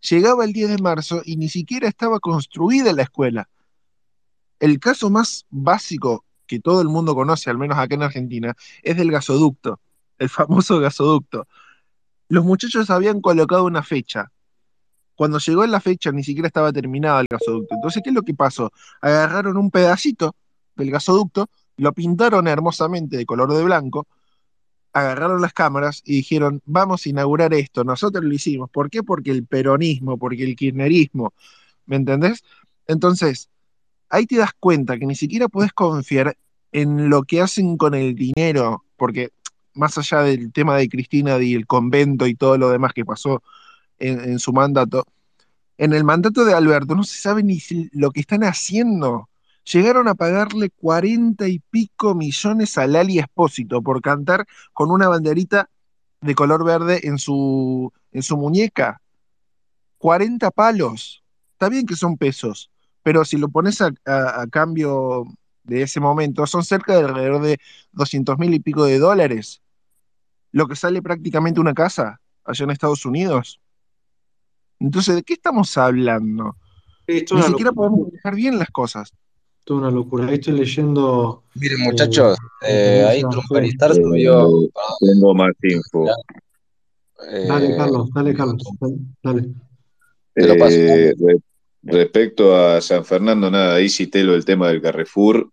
llegaba el 10 de marzo y ni siquiera estaba construida la escuela. El caso más básico que todo el mundo conoce, al menos acá en Argentina, es del gasoducto, el famoso gasoducto. Los muchachos habían colocado una fecha. Cuando llegó la fecha ni siquiera estaba terminado el gasoducto. Entonces, ¿qué es lo que pasó? Agarraron un pedacito del gasoducto, lo pintaron hermosamente de color de blanco, agarraron las cámaras y dijeron, vamos a inaugurar esto. Nosotros lo hicimos. ¿Por qué? Porque el peronismo, porque el kirchnerismo, ¿me entendés? Entonces, ahí te das cuenta que ni siquiera puedes confiar en lo que hacen con el dinero, porque más allá del tema de Cristina y el convento y todo lo demás que pasó en, en su mandato, en el mandato de Alberto no se sabe ni lo que están haciendo llegaron a pagarle cuarenta y pico millones a Lali Espósito por cantar con una banderita de color verde en su, en su muñeca. 40 palos. Está bien que son pesos, pero si lo pones a, a, a cambio de ese momento, son cerca de alrededor de 200 mil y pico de dólares. Lo que sale prácticamente una casa allá en Estados Unidos. Entonces, ¿de qué estamos hablando? Ni siquiera podemos manejar bien las cosas. Toda una locura. Ahí estoy leyendo. Miren, muchachos, eh, ahí Trumperistar subió. Tengo más info. eh, Dale, Carlos, dale, Carlos. Dale. Te lo paso. Eh, re- respecto a San Fernando, nada, ahí cité lo del tema del Carrefour.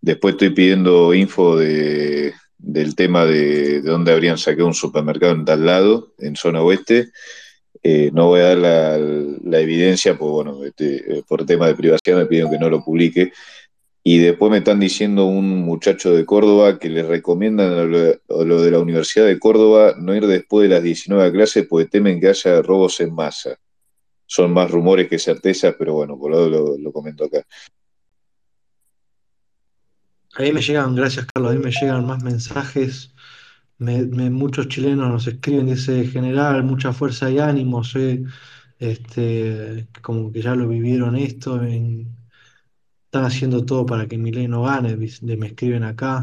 Después estoy pidiendo info de, del tema de, de dónde habrían sacado un supermercado en tal lado, en zona oeste. Eh, no voy a dar la, evidencia, pues bueno, este, eh, por tema de privacidad me piden que no lo publique. Y después me están diciendo un muchacho de Córdoba que le recomiendan a lo, a de la Universidad de Córdoba no ir después de las 19 clases porque temen que haya robos en masa. Son más rumores que certezas, pero bueno, por lo, lo, lo comento acá. Ahí me llegan, gracias Carlos, ahí me llegan más mensajes. Me, me- muchos chilenos nos escriben, dice general, mucha fuerza y ánimo, sé, este, como que ya lo vivieron esto, en- están haciendo todo para que Milei no gane, me escriben acá.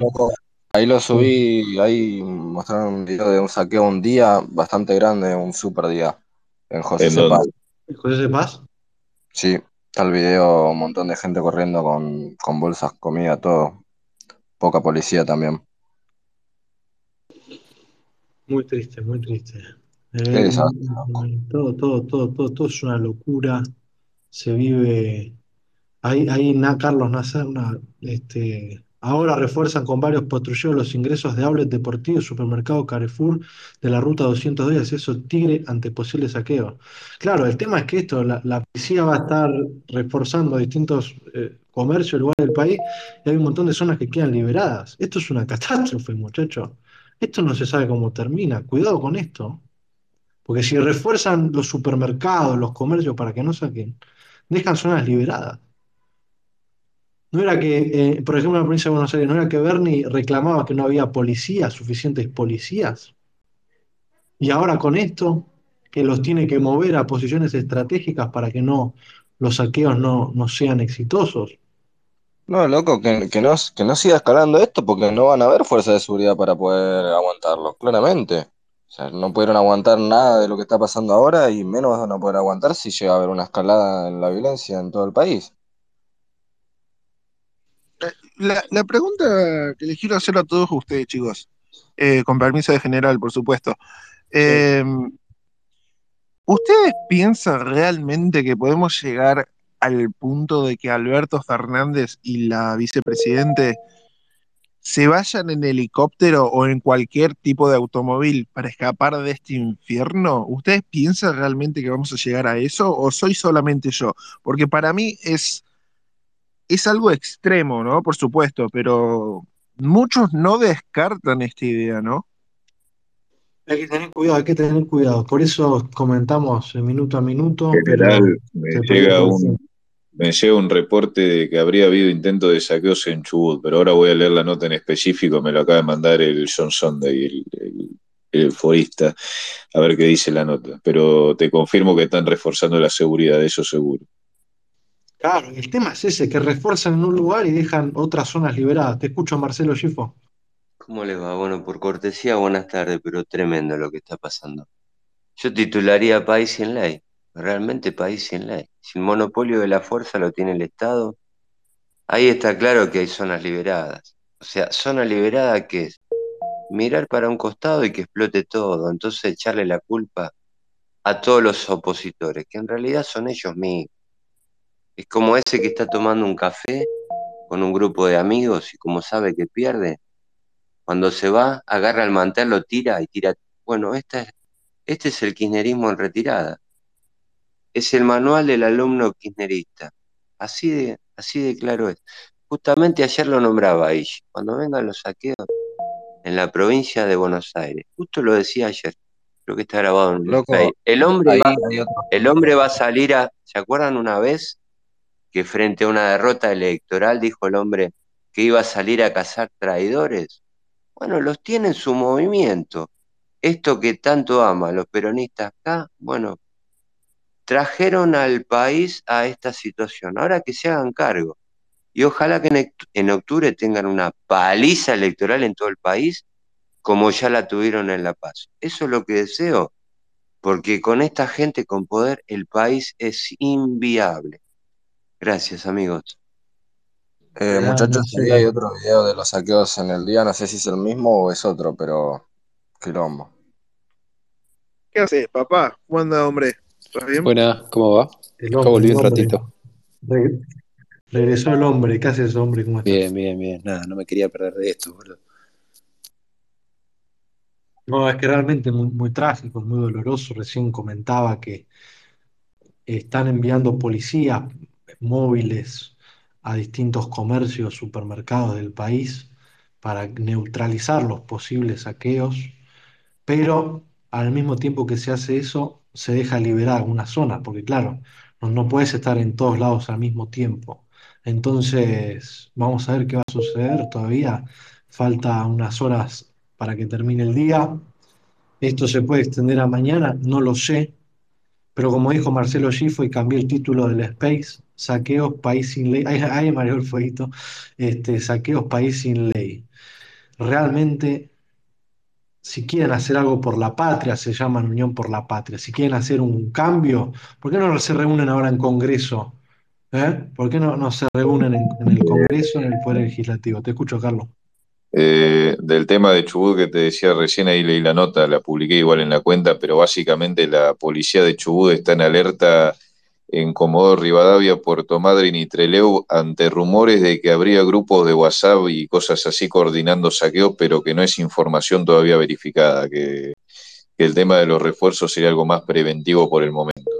Ahí lo subí, ahí mostraron un video de un saqueo un día bastante grande, un super día, en José ¿En Cepaz. dónde? ¿José Cepaz? Sí, está el video, un montón de gente corriendo con, con bolsas, comida, todo. Poca policía también. Muy triste, muy triste. Eh, todo, todo, todo, todo, todo es una locura. Se vive. Ahí, ahí na- Carlos Nazar, una, este, ahora refuerzan con varios patrulleros los ingresos de outlets deportivos, supermercado Carrefour de la ruta 202 y acceso Tigre ante posible saqueo. Claro, el tema es que esto, la, la policía va a estar reforzando distintos eh, comercios, lugares del país, y hay un montón de zonas que quedan liberadas. Esto es una catástrofe, muchachos. Esto no se sabe cómo termina. Cuidado con esto. Porque si refuerzan los supermercados, los comercios para que no saquen, dejan zonas liberadas. No era que, eh, por ejemplo, en la provincia de Buenos Aires, no era que Bernie reclamaba que no había policías, suficientes policías. Y ahora con esto, que los tiene que mover a posiciones estratégicas para que no, los saqueos no, no sean exitosos. No, loco, que, que no, que no siga escalando esto porque no van a haber fuerzas de seguridad para poder aguantarlo, claramente. O sea, no pudieron aguantar nada de lo que está pasando ahora y menos van a poder aguantar si llega a haber una escalada en la violencia en todo el país. La, la pregunta que les quiero hacer a todos ustedes, chicos, eh, con permiso de general, por supuesto. Eh, ¿Ustedes piensan realmente que podemos llegar al punto de que Alberto Fernández y la vicepresidente se vayan en helicóptero o en cualquier tipo de automóvil para escapar de este infierno? ¿Ustedes piensan realmente que vamos a llegar a eso o soy solamente yo? Porque para mí es, es algo extremo, ¿no? Por supuesto, pero muchos no descartan esta idea, ¿no? Hay que tener cuidado, hay que tener cuidado. Por eso comentamos minuto a minuto, pero General, me te llega pregunto, un, me llega un reporte de que habría habido intentos de saqueos en Chubut, pero ahora voy a leer la nota en específico, me lo acaba de mandar el John Sunday, el, el, el forista, a ver qué dice la nota. Pero te confirmo que están reforzando la seguridad, eso seguro. Claro, el tema es ese, que refuerzan en un lugar y dejan otras zonas liberadas. Te escucho, Marcelo Gifo. ¿Cómo les va? Bueno, por cortesía, buenas tardes, pero tremendo lo que está pasando. Yo titularía País sin ley. Realmente país sin ley. Si el monopolio de la fuerza lo tiene el Estado, ahí está claro que hay zonas liberadas. O sea, zona liberada que es mirar para un costado y que explote todo, entonces echarle la culpa a todos los opositores, que en realidad son ellos mismos. Es como ese que está tomando un café con un grupo de amigos y como sabe que pierde, cuando se va, agarra el mantel, lo tira y tira. Bueno, esta es, este es el kirchnerismo en retirada. Es el manual del alumno kirchnerista. Así de, así de claro es. Justamente ayer lo nombraba ahí, cuando vengan los saqueos en la provincia de Buenos Aires. Justo lo decía ayer. Creo que está grabado en Loco, el hombre ahí va, el hombre va a salir a. ¿Se acuerdan una vez que frente a una derrota electoral dijo el hombre que iba a salir a cazar traidores? Bueno, los tiene en su movimiento. Esto que tanto aman los peronistas acá, bueno, trajeron al país a esta situación. Ahora que se hagan cargo. Y ojalá que en oct- en octubre tengan una paliza electoral en todo el país, como ya la tuvieron en La Paz. Eso es lo que deseo, porque con esta gente con poder el país es inviable. Gracias, amigos. Eh, muchachos, ahí hay otro video de los saqueos en el día, no sé si es el mismo o es otro, pero quilombo. ¿Qué haces, papá? ¿Cómo anda, hombre? ¿Estás bien? Buena, ¿cómo va? El hombre, volví el un ratito. Re- regresó el hombre. ¿Qué haces, hombre? ¿Cómo estás? Bien, bien, bien. Nada, no me quería perder de esto, boludo. No, es que realmente muy, muy trágico, muy doloroso. Recién comentaba que están enviando policías móviles a distintos comercios, supermercados del país para neutralizar los posibles saqueos, pero al mismo tiempo que se hace eso, se deja liberar algunas zonas, porque claro, no, no puedes estar en todos lados al mismo tiempo. Entonces, vamos a ver qué va a suceder. Todavía falta unas horas para que termine el día. Esto se puede extender a mañana, no lo sé, pero como dijo Marcelo Gifo y cambié el título del Space, Saqueos País sin Ley, ahí, ahí mareó el fueguito, este, Saqueos País sin Ley. Realmente, si quieren hacer algo por la patria, se llaman Unión por la Patria, si quieren hacer un cambio, ¿por qué no se reúnen ahora en Congreso? ¿Eh? ¿Por qué no, se reúnen en, en el Congreso, en el Poder Legislativo? Te escucho, Carlos. Eh, del tema de Chubut que te decía recién, ahí leí la nota, la publiqué igual en la cuenta, pero básicamente la policía de Chubut está en alerta en Comodoro Rivadavia, Puerto Madryn y Trelew ante rumores de que habría grupos de WhatsApp y cosas así coordinando saqueos, pero que no es información todavía verificada, que, el tema de los refuerzos sería algo más preventivo por el momento.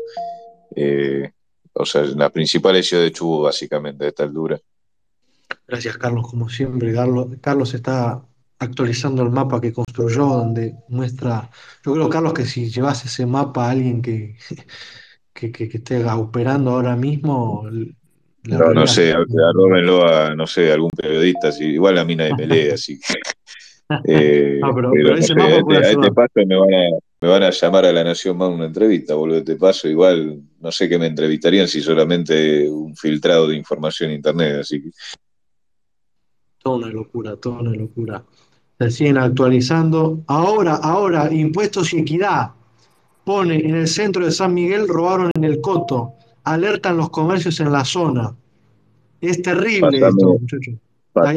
Eh, o sea, la principal ciudad de Chubut, básicamente, a esta altura. Gracias, Carlos, como siempre. Carlos, Carlos está actualizando el mapa que construyó, donde muestra. Yo creo, Carlos, que si llevas ese mapa a alguien que, que, que- que esté operando ahora mismo, le No, no sé, arróbenlo a, no sé, algún periodista, si, igual a mí nadie me lee, así que... eh, No, pero- pero pero no ese sé, a a este paso me van, a, me van a llamar a La Nación más una entrevista, boludo, este paso, igual no sé qué me entrevistarían si solamente un filtrado de información en internet, así que... Toda una locura, toda una locura. Se siguen actualizando. Ahora, ahora, impuestos y equidad. Pone en el centro de San Miguel, robaron en el Coto. Alertan los comercios en la zona. Es terrible esto, muchachos. Te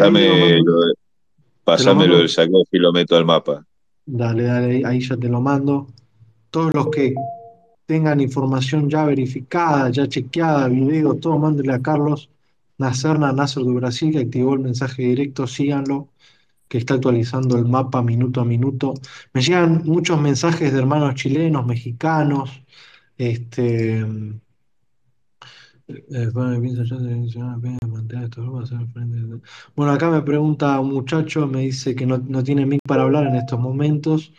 lo lo, del saco y lo meto al mapa. Dale, dale, ahí- ya te lo mando. Todos los que tengan información ya verificada, ya chequeada, video, todo, mándele a Carlos Nacerna, Nasser de Brasil, que activó el mensaje directo, síganlo, que está actualizando el mapa minuto a minuto. Me llegan muchos mensajes de hermanos chilenos, mexicanos, este, eh, bueno, pienso yo de mencionar apenas mantener estos grupos, hacer frente a- Bueno, acá me pregunta un muchacho, me dice que no, no tiene mic para hablar en estos momentos.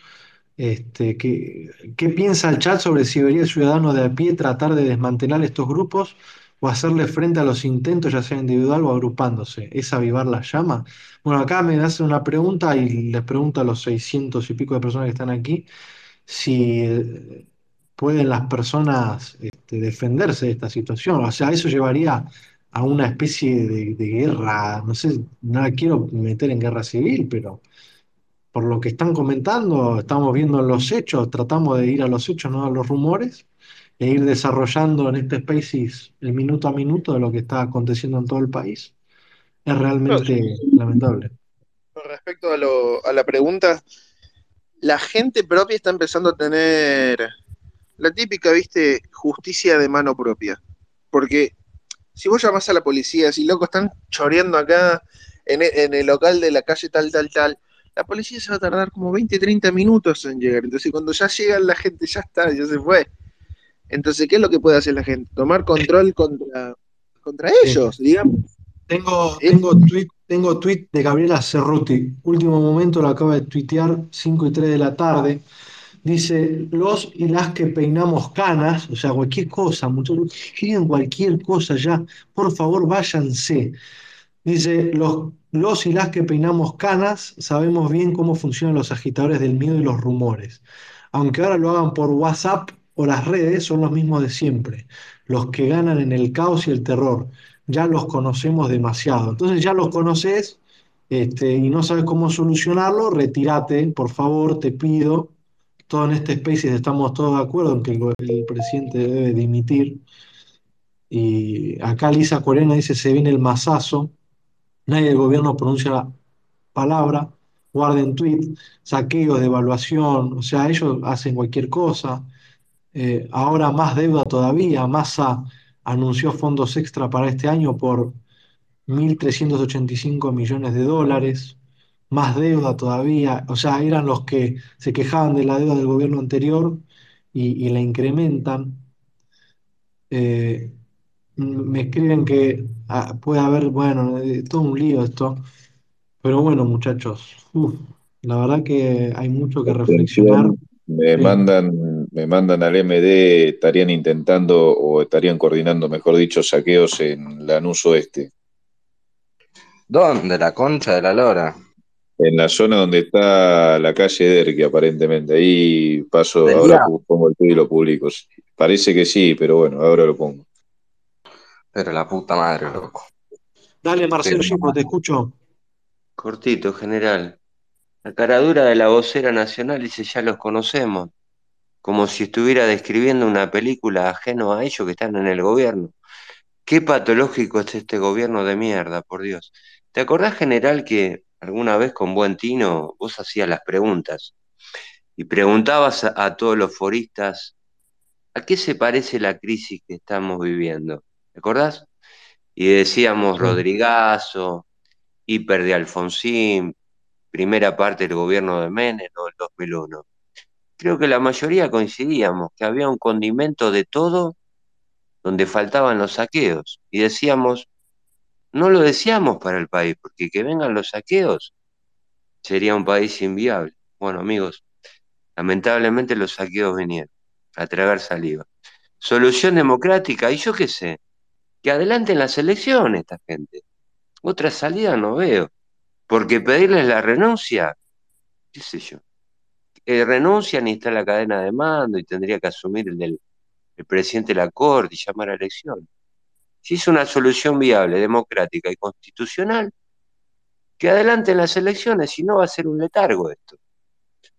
Este, ¿qué, qué piensa el chat sobre si debería el ciudadano de a pie tratar de desmantelar estos grupos o hacerle frente a los intentos, ya sea individual o agrupándose? ¿Es avivar la llama? Bueno, acá me hacen una pregunta y les pregunto a los 600 y pico de personas que están aquí si eh, pueden las personas este, defenderse de esta situación. O sea, eso llevaría a una especie de, guerra, no sé, no la quiero meter en guerra civil, pero por lo que están comentando, estamos viendo los hechos, tratamos de ir a los hechos, no a los rumores, e ir desarrollando en este Spaces el minuto a minuto de lo que está aconteciendo en todo el país, es realmente lamentable. Con respecto a, lo- a la pregunta, la gente propia está empezando a tener la típica, viste, justicia de mano propia. Porque si vos llamás a la policía, si loco están choreando acá en e- en el, local de la calle tal, tal, tal, la policía se va a tardar como 20, 30 minutos en llegar. Entonces cuando ya llega la gente, ya está, ya se fue. Entonces, ¿qué es lo que puede hacer la gente? Tomar control contra, contra Sí. ellos, digamos. Tengo, Es- tengo tweet, tengo tweet de Gabriela Cerruti. Último momento lo acaba de tuitear, 5 y 3 de la tarde. Dice, los y las que peinamos canas, o sea, cualquier cosa, muchachos, escriben cualquier cosa ya, por favor váyanse. Dice, los, los y las que peinamos canas sabemos bien cómo funcionan los agitadores del miedo y los rumores. Aunque ahora lo hagan por WhatsApp o las redes, son los mismos de siempre. Los que ganan en el caos y el terror. Ya los conocemos demasiado. Entonces ya los conoces este, y no sabes cómo solucionarlo, retírate, por favor, te pido. Todo en este Spaces estamos todos de acuerdo en que el, el presidente debe dimitir. Y acá Lisa Corena dice, se viene el masazo. Nadie del gobierno pronuncia la palabra, guarden tweet, saqueos, devaluación, o sea, ellos hacen cualquier cosa. Eh, ahora más deuda todavía, Massa anunció fondos extra para este año por 1.385 millones de dólares, más deuda todavía, o sea, eran los que se quejaban de la deuda del gobierno anterior y, y la incrementan. Eh, me escriben que ah, puede haber, bueno, eh, todo un lío esto. Pero bueno, muchachos, uf, la verdad que hay mucho que reflexionar. Me Sí. mandan, me mandan al MD, estarían intentando o estarían coordinando, mejor dicho, saqueos en Lanús Oeste, ¿Dónde? La concha de la lora. en la zona donde está la calle Derqui, aparentemente. Ahí paso, Del ahora pongo el tweet y lo publico. Parece que sí, pero bueno, ahora lo pongo. Pero la puta madre, loco. Dale, Marcelo Pero- Gipo, te escucho. Cortito, general. La caradura de la vocera nacional dice ya los conocemos, como si estuviera describiendo una película ajeno a ellos que están en el gobierno. Qué patológico es este gobierno de mierda, por Dios. ¿Te acordás, general, que alguna vez con buen tino vos hacías las preguntas y preguntabas a, a todos los foristas a qué se parece la crisis que estamos viviendo? ¿Te acordás? Y decíamos. Rodrigazo, hiper de Alfonsín, primera parte del gobierno de Menem o el 2001. Creo que la mayoría coincidíamos que había un condimento de todo donde faltaban los saqueos. Y decíamos, no lo deseamos para el país, porque que vengan los saqueos sería un país inviable. Bueno, amigos, lamentablemente los saqueos vinieron a tragar saliva. Solución democrática, y yo qué sé, que adelanten las elecciones esta gente. Otra salida no veo, porque pedirles la renuncia, qué sé yo, eh, renuncian y está la cadena de mando y tendría que asumir el del el presidente de la Corte y llamar a elecciones. Si es una solución viable, democrática y constitucional, que adelanten las elecciones, si no va a ser un letargo esto.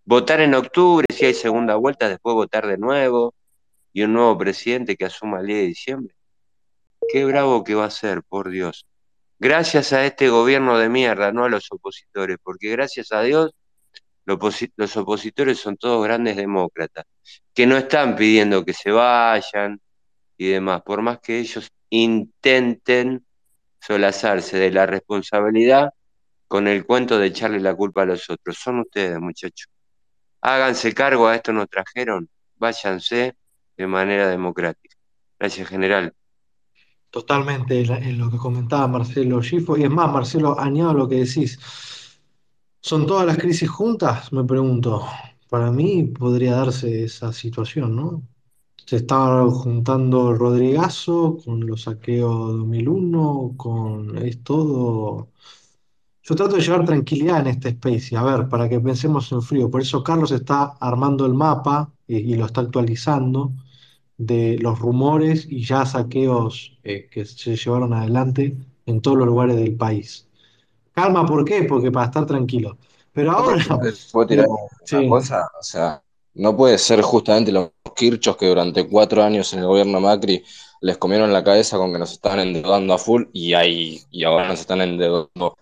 Votar en octubre, si hay segunda vuelta, después votar de nuevo y un nuevo presidente que asuma el 10 de diciembre. Qué bravo que va a ser, por Dios. Gracias a este gobierno de mierda, no a los opositores, porque gracias a Dios los, oposi- los opositores son todos grandes demócratas, que no están pidiendo que se vayan y demás, por más que ellos intenten solazarse de la responsabilidad con el cuento de echarle la culpa a los otros. Son ustedes, muchachos. Háganse cargo, a esto nos trajeron, váyanse de manera democrática. Gracias, general. Totalmente en, en lo que comentaba Marcelo Gifo. Y es más, Marcelo, añado lo que decís. ¿Son todas las crisis juntas? Me pregunto. Para mí podría darse esa situación, ¿no? Se está juntando Rodrigazo con los saqueos 2001, con es todo. Yo trato de llevar tranquilidad en este space, a ver, para que pensemos en frío. Por eso Carlos está armando el mapa y, y lo está actualizando de los rumores y ya saqueos eh, que se llevaron adelante en todos los lugares del país. Calma, ¿por qué? Porque para estar tranquilo. Pero ahora, ¿Puedo tirar una cosa? O sea, no puede ser justamente lo Kirchhoff que durante cuatro años en el gobierno Macri les comieron la cabeza con que nos estaban endeudando a full y, ahí, y ahora nos están endeudando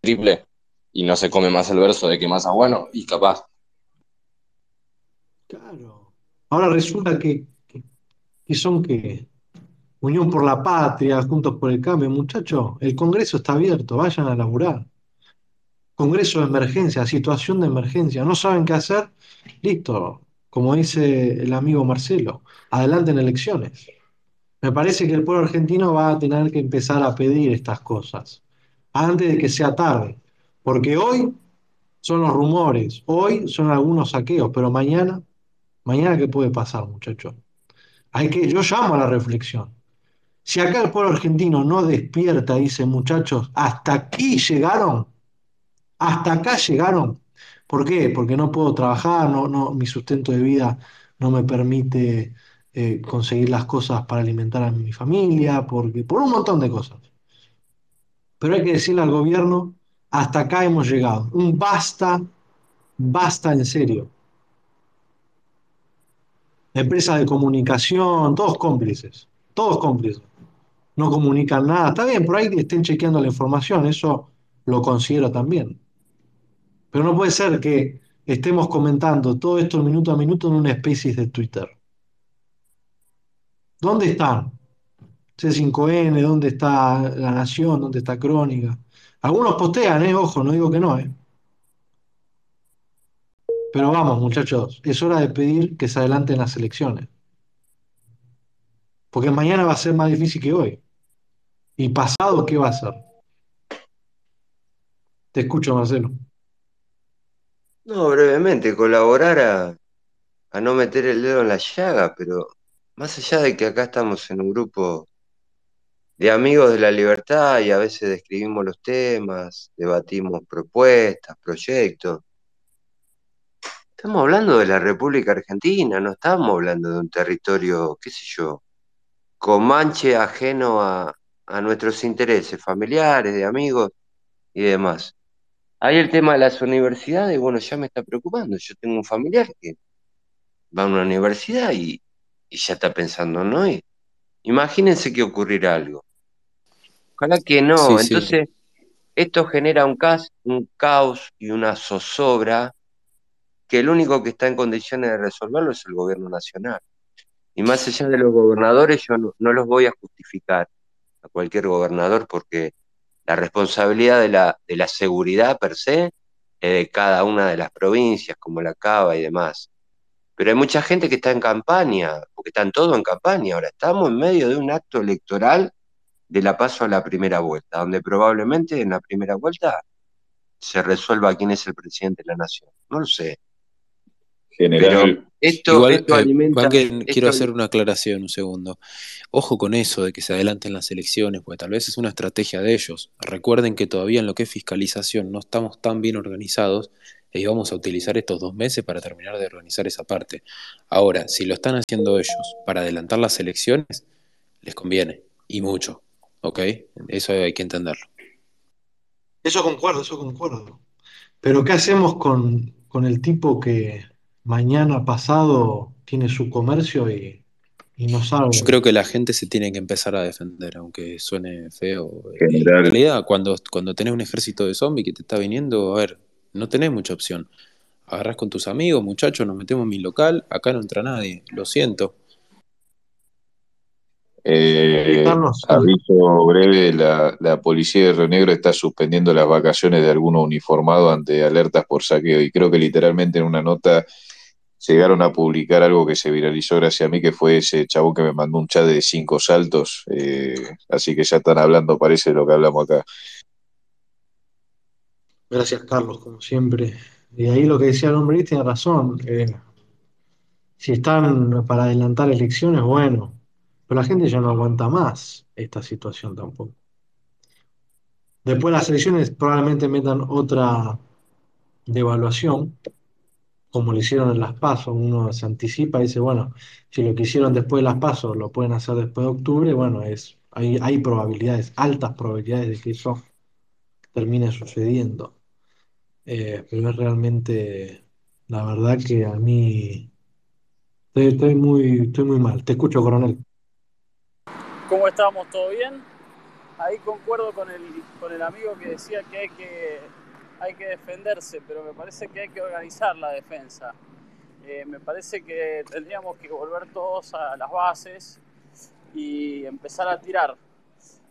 triple y no se come más el verso de que más a bueno y capaz. Claro. Ahora resulta que, que, que son que Unión por la Patria, Juntos por el Cambio, muchachos, el Congreso está abierto, vayan a laburar. Congreso de emergencia, situación de emergencia, no saben qué hacer, listo, como dice el amigo Marcelo, adelante en elecciones. Me parece que el pueblo argentino va a tener que empezar a pedir estas cosas antes de que sea tarde, porque hoy son los rumores, hoy son algunos saqueos, pero mañana, mañana qué puede pasar, muchachos. Hay que, yo llamo a la reflexión. Si acá el pueblo argentino no despierta, dice muchachos, hasta aquí llegaron, hasta acá llegaron. ¿Por qué? Porque no puedo trabajar, no, no, mi sustento de vida no me permite eh, conseguir las cosas para alimentar a mi familia, porque, por un montón de cosas. Pero hay que decirle al gobierno, hasta acá hemos llegado. Un basta, basta en serio. Empresas de comunicación, todos cómplices, todos cómplices. No comunican nada. Está bien, por ahí estén chequeando la información, eso lo considero también. Pero no puede ser que estemos comentando todo esto minuto a minuto en una especie de Twitter. ¿Dónde están? C5N, ¿dónde está La Nación? ¿Dónde está Crónica? Algunos postean, ¿eh? Ojo, no digo que no, ¿eh? Pero vamos, muchachos, es hora de pedir que se adelanten las elecciones. Porque mañana va a ser más difícil que hoy. ¿Y pasado qué va a ser? Te escucho, Marcelo. No, brevemente, colaborar a, a no meter el dedo en la llaga, pero más allá de que acá estamos en un grupo de amigos de la libertad y a veces describimos los temas, debatimos propuestas, proyectos. Estamos hablando de la República Argentina, no estamos hablando de un territorio, qué sé yo, comanche ajeno a, a nuestros intereses familiares, de amigos y demás. Ahí el tema de las universidades, bueno, ya me está preocupando. Yo tengo un familiar que va a una universidad y, y ya está pensando, ¿no? Imagínense que ocurrirá algo. Ojalá que no. Sí, sí. Entonces, esto genera un caos, un caos y una zozobra que el único que está en condiciones de resolverlo es el gobierno nacional. Y más allá de los gobernadores, yo no, no los voy a justificar a cualquier gobernador porque la responsabilidad de la, de la seguridad per se es de cada una de las provincias, como la Cava y demás. Pero hay mucha gente que está en campaña, porque están todos en campaña. Ahora estamos en medio de un acto electoral de la paso a la primera vuelta, donde probablemente en la primera vuelta se resuelva quién es el presidente de la nación. No lo sé. General, Pero esto, Igual, esto eh, alimenta. Juan, que esto- quiero hacer una aclaración un segundo. Ojo con eso de que se adelanten las elecciones, porque tal vez es una estrategia de ellos. Recuerden que todavía en lo que es fiscalización no estamos tan bien organizados y vamos a utilizar estos dos meses para terminar de organizar esa parte. Ahora, si lo están haciendo ellos para adelantar las elecciones, les conviene, y mucho, ¿ok? Eso hay que entenderlo. Eso concuerdo, eso concuerdo. Pero ¿qué hacemos con, con el tipo que mañana pasado tiene su comercio y, y no sabe? Yo creo que la gente se tiene que empezar a defender, aunque suene feo. General. en realidad, cuando, cuando tenés un ejército de zombies que te está viniendo, a ver, no tenés mucha opción. Agarrás con tus amigos, muchachos, nos metemos en mi local, acá no entra nadie, lo siento. eh, aviso breve, la, la policía de Río Negro está suspendiendo las vacaciones de algunos uniformados ante alertas por saqueo y creo que literalmente en una nota llegaron a publicar algo que se viralizó gracias a mí, que fue ese chavo que me mandó un chat de cinco saltos, eh, así que ya están hablando, parece, lo que hablamos acá. Gracias, Carlos, como siempre. Y ahí lo que decía el hombre tiene razón. si están para adelantar elecciones, bueno, pero la gente ya no aguanta más esta situación tampoco. Después las elecciones probablemente metan otra devaluación, como lo hicieron en las PASO. Uno se anticipa y dice, bueno, si lo que hicieron después de las PASO lo pueden hacer después de octubre, bueno, es, hay, hay probabilidades, altas probabilidades de que eso termine sucediendo. Eh, pero es realmente, la verdad que a mí Estoy, muy, estoy muy mal. Te escucho, coronel. ¿Cómo estamos? ¿Todo bien? Ahí concuerdo con el, con el amigo que decía que hay, que hay que defenderse, pero me parece que hay que organizar la defensa. Eh, me parece que tendríamos que volver todos a las bases y empezar a tirar.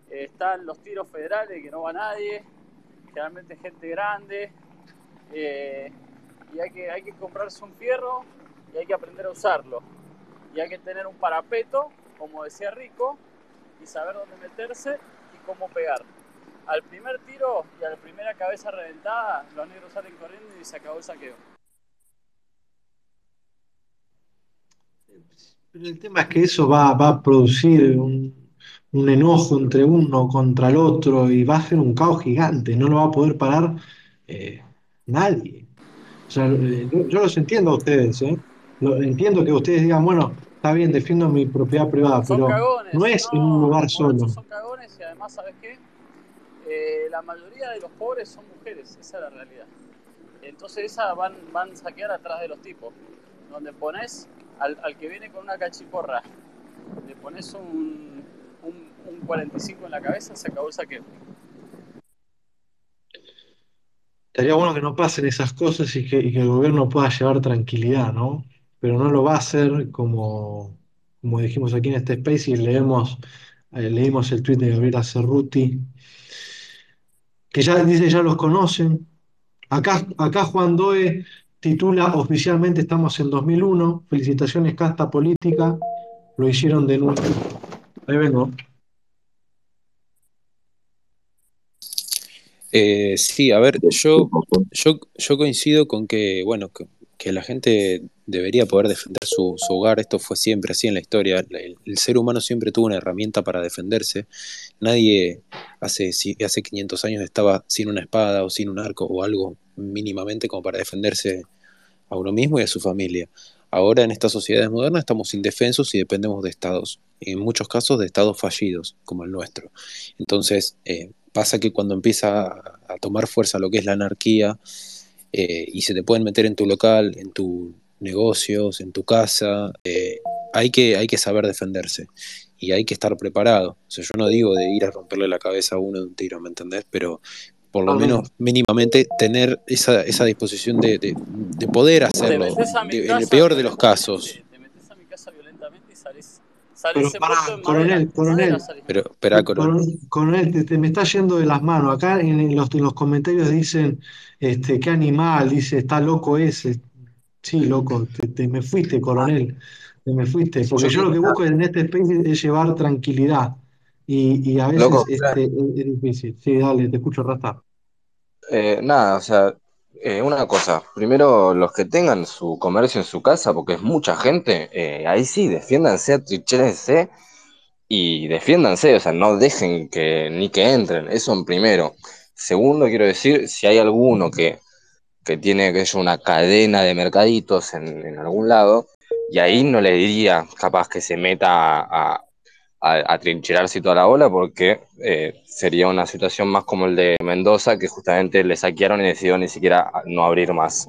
Eh, están los tiros federales que no va nadie, generalmente gente grande, eh, y hay que, hay que comprarse un fierro y hay que aprender a usarlo. Y hay que tener un parapeto, como decía Rico, y saber dónde meterse y cómo pegar. Al primer tiro y a la primera cabeza reventada, los negros salen corriendo y se acabó el saqueo. Pero el tema es que eso va, va a producir un, un enojo entre uno contra el otro y va a ser un caos gigante, no lo va a poder parar eh, nadie. O sea, eh, yo, yo los entiendo a ustedes, ¿eh? Lo- entiendo que ustedes digan, bueno, está bien, defiendo mi propiedad privada, Son pero cagones, no es en un lugar solo. son cagones y además, ¿sabes qué? Eh, la mayoría de los pobres son mujeres, esa es la realidad. Entonces esas van, van a saquear atrás de los tipos. Donde pones al, al que viene con una cachiporra, le pones un, un, un 45 en la cabeza, se acabó el saqueo. Estaría bueno que no pasen esas cosas y que, que el gobierno pueda llevar tranquilidad, ¿no? Pero no lo va a hacer como, como dijimos aquí en este space y leemos, eh, leímos el tweet de Gabriela Cerruti, que ya dice ya los conocen. Acá, acá Juan Doe titula oficialmente estamos en 2001, felicitaciones casta política, lo hicieron de nuevo. Ahí vengo. Eh, sí, a ver, yo, yo, yo coincido con que, bueno, que, que la gente debería poder defender su, su hogar. Esto fue siempre así en la historia. El, ser humano siempre tuvo una herramienta para defenderse. Nadie hace, si- hace 500 años estaba sin una espada o sin un arco o algo mínimamente como para defenderse a uno mismo y a su familia. Ahora en estas sociedades modernas estamos indefensos y dependemos de estados, en muchos casos de estados fallidos, como el nuestro. Entonces, eh, pasa que cuando empieza a, tomar fuerza lo que es la anarquía, eh, y se te pueden meter en tu local, en tus negocios, en tu casa, eh, hay, que, hay que saber defenderse y hay que estar preparado. O sea, yo no digo de ir a romperle la cabeza a uno de un tiro, ¿me entendés? Pero por lo menos mínimamente tener esa, esa disposición de, de- de poder Te hacerlo, metes a mi de- en el peor de los casos. te metes a mi casa violentamente y salís Pero coronel, coronel. Pero, espera, Coronel. Coronel, te, te me está yendo de las manos. Acá en, en los, en los comentarios dicen, este, qué animal, dice, está loco ese. Sí, loco, te, te me fuiste, coronel, te me fuiste. Porque Yo lo que busco en este space es llevar tranquilidad. Y, y a veces Loco, este, es, es difícil. Sí, dale, te escucho, Rasta. Eh, nada, o sea, eh, una cosa. Primero, los que tengan su comercio en su casa, porque es mucha gente, eh, ahí sí, defiéndanse, atrincherense y defiéndanse, o sea, no dejen que ni que entren, eso en primero. Segundo, quiero decir, si hay alguno que, que tiene que una cadena de mercaditos en, algún lado, y ahí no le diría capaz que se meta a, a, a trincherarse toda la bola, porque eh, sería una situación más como el de Mendoza, que justamente le saquearon y decidió ni siquiera no abrir más.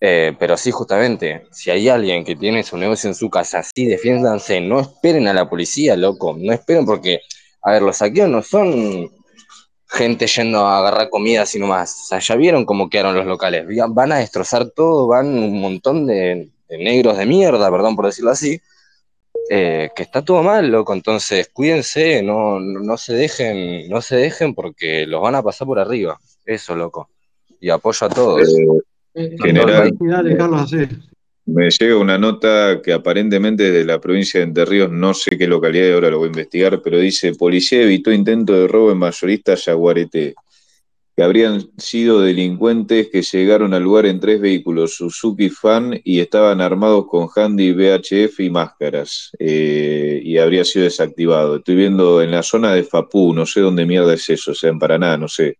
Eh, pero sí, justamente, si hay alguien que tiene su negocio en su casa, sí, defiéndanse, no esperen a la policía, loco, no esperen porque, a ver, los saqueos no son gente yendo a agarrar comida sino más. O sea, ya vieron cómo quedaron los locales. Van a destrozar todo, van un montón de, de negros de mierda, perdón por decirlo así, eh, que está todo mal, loco. Entonces, cuídense, no, no, no se dejen, no se dejen porque los van a pasar por arriba. Eso, loco. Y apoyo a todos. Eh, General. sí, dale, Carlos, así. Me llega una nota que aparentemente de la provincia de Entre Ríos, no sé qué localidad y ahora lo voy a investigar, pero dice, policía evitó intento de robo en mayorista Yaguareté, que habrían sido delincuentes que llegaron al lugar en tres vehículos, Suzuki Fan, y estaban armados con handy VHF y máscaras, eh, y habría sido desactivado. Estoy viendo en la zona de Fapú, no sé dónde mierda es eso, o sea, en Paraná, no sé.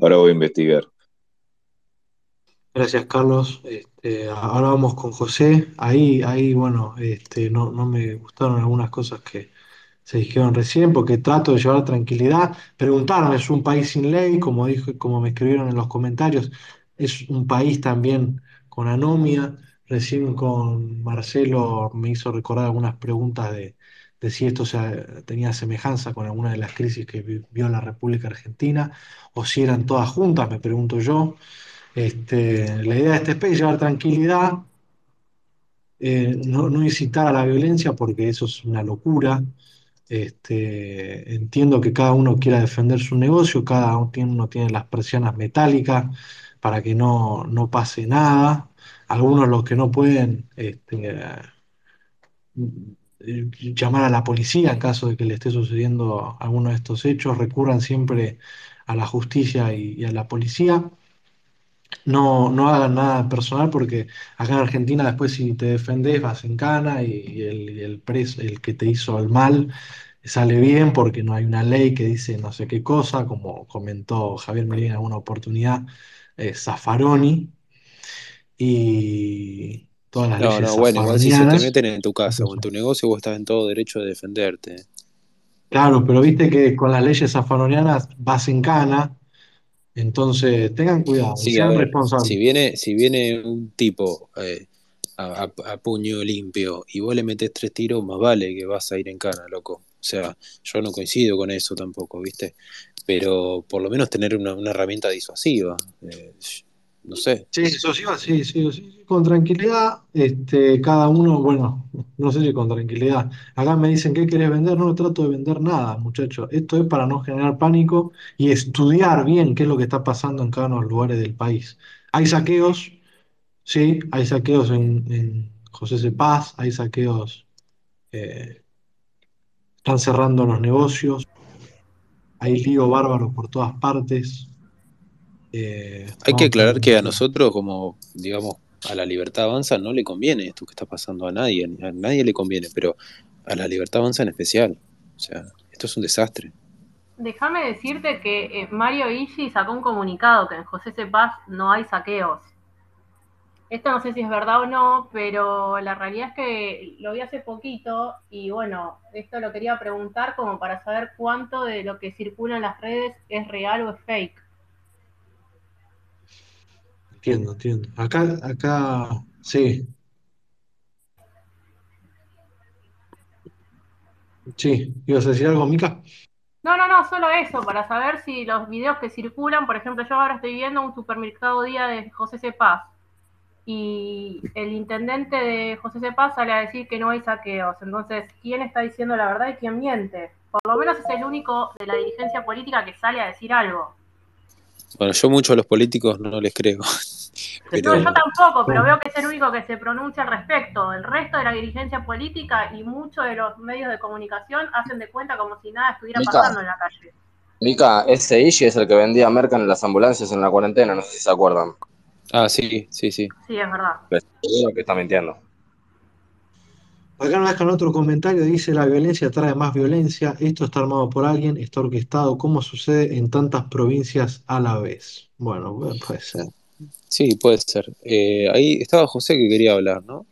Ahora voy a investigar. Gracias, Carlos. Este, ahora vamos con José. Ahí, ahí, bueno, este, no, no me gustaron algunas cosas que se dijeron recién, porque trato de llevar tranquilidad. Preguntaron, ¿es un país sin ley? Como dijo, como me escribieron en los comentarios, es un país también con anomia. recién con Marcelo me hizo recordar algunas preguntas de, de si esto tenía semejanza con alguna de las crisis que vivió la República Argentina o si eran todas juntas, me pregunto yo. Este, la idea de este space es llevar tranquilidad, eh, no, incitar a la violencia porque eso es una locura. Este, entiendo que cada uno quiera defender su negocio, cada uno tiene, las persianas metálicas para que no, no pase nada. Algunos los que no pueden este, eh, llamar a la policía en caso de que le esté sucediendo alguno de estos hechos, recurran siempre a la justicia y a la policía. No, no hagan nada personal porque acá en Argentina después si te defendés vas en cana y, y el, el preso, el que te hizo el mal sale bien porque no hay una ley que dice no sé qué cosa, como comentó Javier Medina en alguna oportunidad, eh, Zaffaroni y todas las No, leyes no, bueno, igual si se te meten en tu casa o en tu negocio, vos estás en todo derecho de defenderte. Claro, pero viste que con las leyes zaffaronianas vas en cana, entonces tengan cuidado Sí, sean ver, si responsables. viene, si viene un tipo eh, a, a- a puño limpio y vos le metés tres tiros, más vale que vas a ir en cana, loco. O sea, yo no coincido con eso tampoco, ¿viste? Pero por lo menos tener una, una herramienta disuasiva. eh, no sé. Sí, eso sí, va, sí, sí, sí, con tranquilidad, este, cada uno, bueno, no sé si con tranquilidad. Acá me dicen, ¿qué querés vender? No trato de vender nada, muchachos. Esto es para no generar pánico y estudiar bien qué es lo que está pasando en cada uno de los lugares del país. Hay saqueos, sí, hay saqueos en, en José C. Paz, hay saqueos, eh, están cerrando los negocios, hay lío bárbaro por todas partes. eh, Hay que aclarar que a nosotros, como digamos, a la libertad avanza, no le conviene esto que está pasando a nadie, a nadie le conviene, pero a la libertad avanza en especial. O sea, esto es un desastre. Déjame decirte que eh, Mario Ishi sacó un comunicado que en José C. Paz no hay saqueos. Esto no sé si es verdad o no, pero la realidad es que lo vi hace poquito y bueno, esto lo quería preguntar como para saber cuánto de lo que circula en las redes es real o es fake. Entiendo, entiendo. Acá, acá, sí, sí. ¿Ibas a decir algo, Mica? No, no, no, solo eso, para saber si los videos que circulan, por ejemplo, yo ahora estoy viendo un supermercado día de José C. Paz y el intendente de José C. Paz sale a decir que no hay saqueos. Entonces, ¿quién está diciendo la verdad y quién miente? Por lo menos es el único de la dirigencia política que sale a decir algo. Bueno, yo mucho a los políticos no les creo. No, yo tampoco, pero veo que es el único que se pronuncia al respecto. El resto de la dirigencia política y muchos de los medios de comunicación hacen de cuenta como si nada estuviera Mica. pasando en la calle. Mica, ese Ishi es el que vendía merca en las ambulancias en la cuarentena, no sé si se acuerdan. Ah, sí, sí, sí. Sí, es verdad. Pero seguro que está mintiendo. Acá nos dejan otro comentario, dice la violencia trae más violencia, esto está armado por alguien, está orquestado, ¿cómo sucede en tantas provincias a la vez? Bueno, puede ser. Sí, puede ser. Eh, ahí estaba José que quería hablar, ¿no?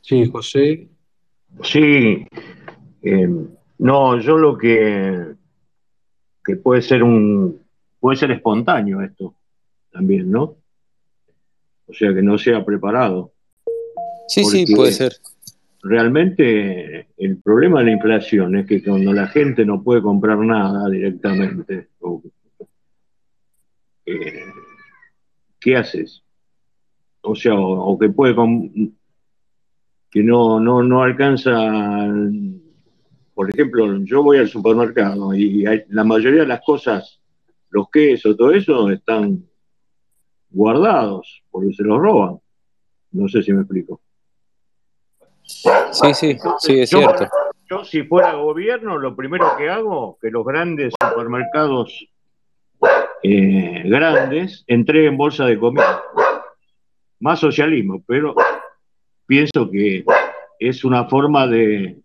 Sí, José, Sí, eh, no, yo lo que, que puede ser un, puede ser espontáneo esto también, ¿no? O sea, que no sea preparado. Sí, sí, puede ser. Realmente el problema de la inflación es que cuando la gente no puede comprar nada directamente, eh, ¿qué haces? O sea, o, que puede que no, no, no alcanza, por ejemplo, yo voy al supermercado y hay- la mayoría de las cosas, los quesos, todo eso, están guardados porque se los roban. No sé si me explico. Sí, sí, sí, es Yo, cierto. yo si fuera gobierno, lo primero que hago, que los grandes supermercados eh, grandes entreguen bolsa de comida. Más socialismo, pero pienso que es una forma de,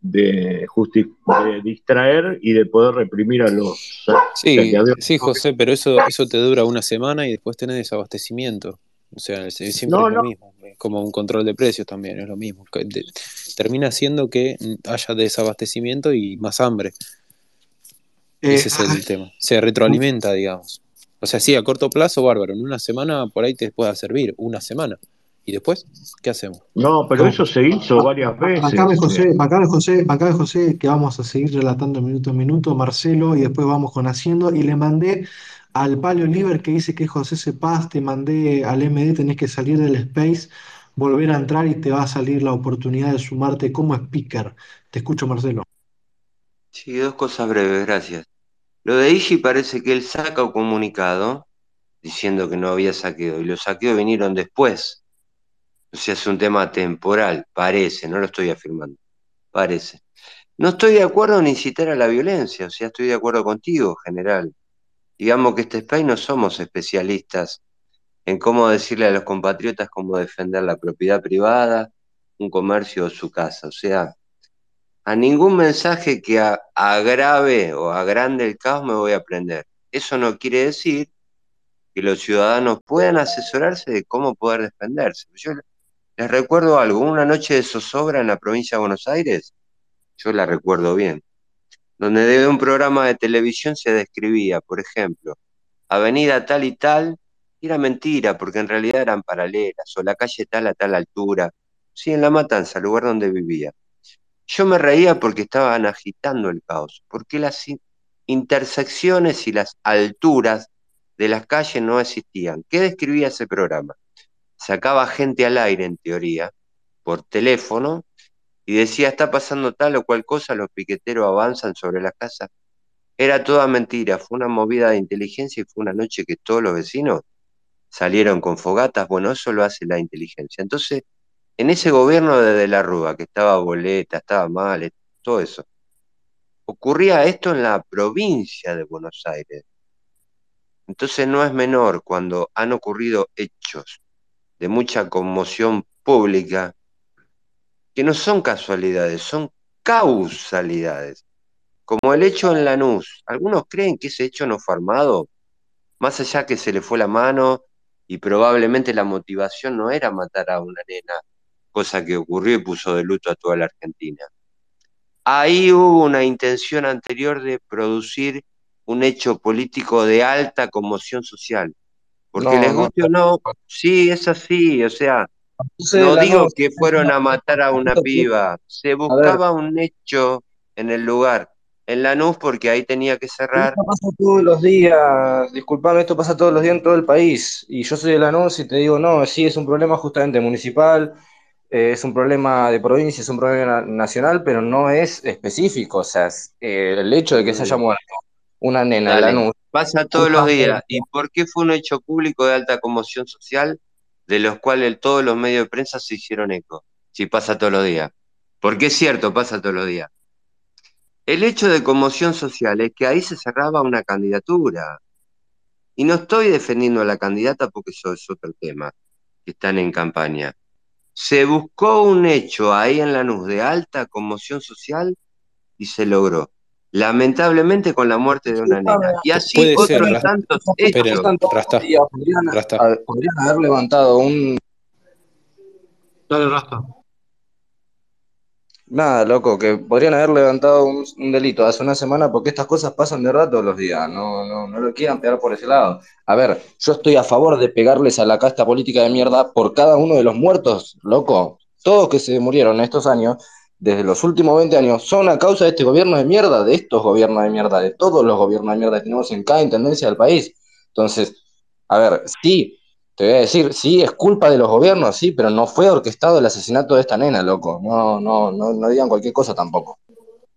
de, distraer y de poder reprimir a los Sí, sí, José, pero eso, eso te dura una semana y después tenés desabastecimiento. O sea, es- siempre No, es lo no. mismo. Es como un control de precios también, es lo mismo. Termina siendo que haya desabastecimiento y más hambre. eh, Ese es ah, el tema. Se retroalimenta, digamos. O sea, sí, a corto plazo, bárbaro. En una semana por ahí te pueda servir, una semana. ¿Y después? ¿Qué hacemos? No, pero eso se hizo varias veces. Bancame eh. José, bancame José, José, que vamos a seguir relatando minuto a minuto, Marcelo, y después vamos con Haciendo. Y le mandé al Palio Oliver que dice que José Cepaz, te mandé al MD, tenés que salir del Space, volver a entrar y te va a salir la oportunidad de sumarte como speaker. Te escucho, Marcelo. Sí, dos cosas breves, gracias. Lo de Ishi parece que él saca un comunicado diciendo que no había saqueo, y los saqueos vinieron después. O sea, es un tema temporal, parece, no lo estoy afirmando, parece. No estoy de acuerdo en incitar a la violencia, o sea, estoy de acuerdo contigo, general. Digamos que este space no somos especialistas en cómo decirle a los compatriotas cómo defender la propiedad privada, un comercio o su casa. O sea, a ningún mensaje que agrave o agrande el caos me voy a prender. Eso no quiere decir que los ciudadanos puedan asesorarse de cómo poder defenderse. Yo les recuerdo algo, una noche de zozobra en la provincia de Buenos Aires, yo la recuerdo bien, donde de un programa de televisión se describía, por ejemplo, avenida tal y tal, y era mentira, porque en realidad eran paralelas, o la calle tal a tal altura, sí, en La Matanza, lugar donde vivía. Yo me reía porque estaban agitando el caos, porque las in- intersecciones y las alturas de las calles no existían. ¿Qué describía ese programa? Sacaba gente al aire, en teoría, por teléfono, y decía, está pasando tal o cual cosa, los piqueteros avanzan sobre las casas. Era toda mentira, fue una movida de inteligencia y fue una noche que todos los vecinos salieron con fogatas. Bueno, eso lo hace la inteligencia. Entonces, en ese gobierno de De la Rúa, que estaba boleta, estaba mal, todo eso, ocurría esto en la provincia de Buenos Aires. Entonces no es menor cuando han ocurrido hechos de mucha conmoción pública, que no son casualidades, son causalidades. Como el hecho en Lanús. Algunos creen que ese hecho no fue armado, más allá que se le fue la mano y probablemente la motivación no era matar a una nena, cosa que ocurrió y puso de luto a toda la Argentina. Ahí hubo una intención anterior de producir un hecho político de alta conmoción social. Porque No, les no, guste o no, sí, es así, o sea, no digo que fueron a matar a una piba, se buscaba un hecho en el lugar, en Lanús, porque ahí tenía que cerrar. esto pasa todos los días, disculpame, esto pasa todos los días en todo el país. Y yo soy de Lanús y te digo, no, sí, es un problema justamente municipal, eh, es un problema de provincia, es un problema nacional, pero no es específico. O sea, es, eh, el hecho de que se haya Dale, muerto una nena en dale. Lanús, Pasa todos los días. ¿Y por qué fue un hecho público de alta conmoción social, de los cuales todos los medios de prensa se hicieron eco? Si pasa todos los días. Porque es cierto, pasa todos los días. El hecho de conmoción social es que ahí se cerraba una candidatura. Y no estoy defendiendo a la candidata porque eso es otro tema, que están en campaña. Se buscó un hecho ahí en Lanús de alta conmoción social y se logró. Lamentablemente con la muerte de una nena. Y así Puede ser, otros Rasta. tantos Pero, hechos. Rasta, podrían, Rasta. a- podrían haber levantado un... Dale, Rasta. Nada, loco, que podrían haber levantado un, un delito hace una semana porque estas cosas pasan de verdad todos los días, no, no, no lo quieran pegar por ese lado. A ver, yo estoy a favor de pegarles a la casta política de mierda por cada uno de los muertos, loco. Todos que se murieron estos años, desde los últimos 20 años, son a causa de este gobierno de mierda, de estos gobiernos de mierda, de todos los gobiernos de mierda que tenemos en cada intendencia del país. Entonces, a ver, sí, te voy a decir, sí, es culpa de los gobiernos, sí, pero no fue orquestado el asesinato de esta nena, loco. No, no, no, no digan cualquier cosa tampoco.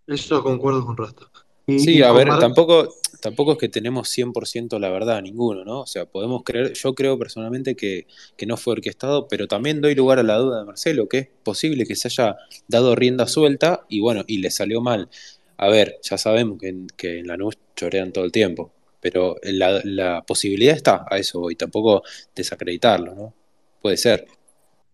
Eso concuerdo con Rasta. Y, Sí, y a ver, tampoco, tampoco es que tenemos 100% la verdad, ninguno, ¿no? O sea, podemos creer, yo creo personalmente que, que no fue orquestado, pero también doy lugar a la duda de Marcelo, que es posible que se haya dado rienda suelta y bueno, y le salió mal. A ver, ya sabemos que, en- que en Lanús chorean todo el tiempo, pero la, la posibilidad está, a eso voy, tampoco desacreditarlo, ¿no? Puede ser.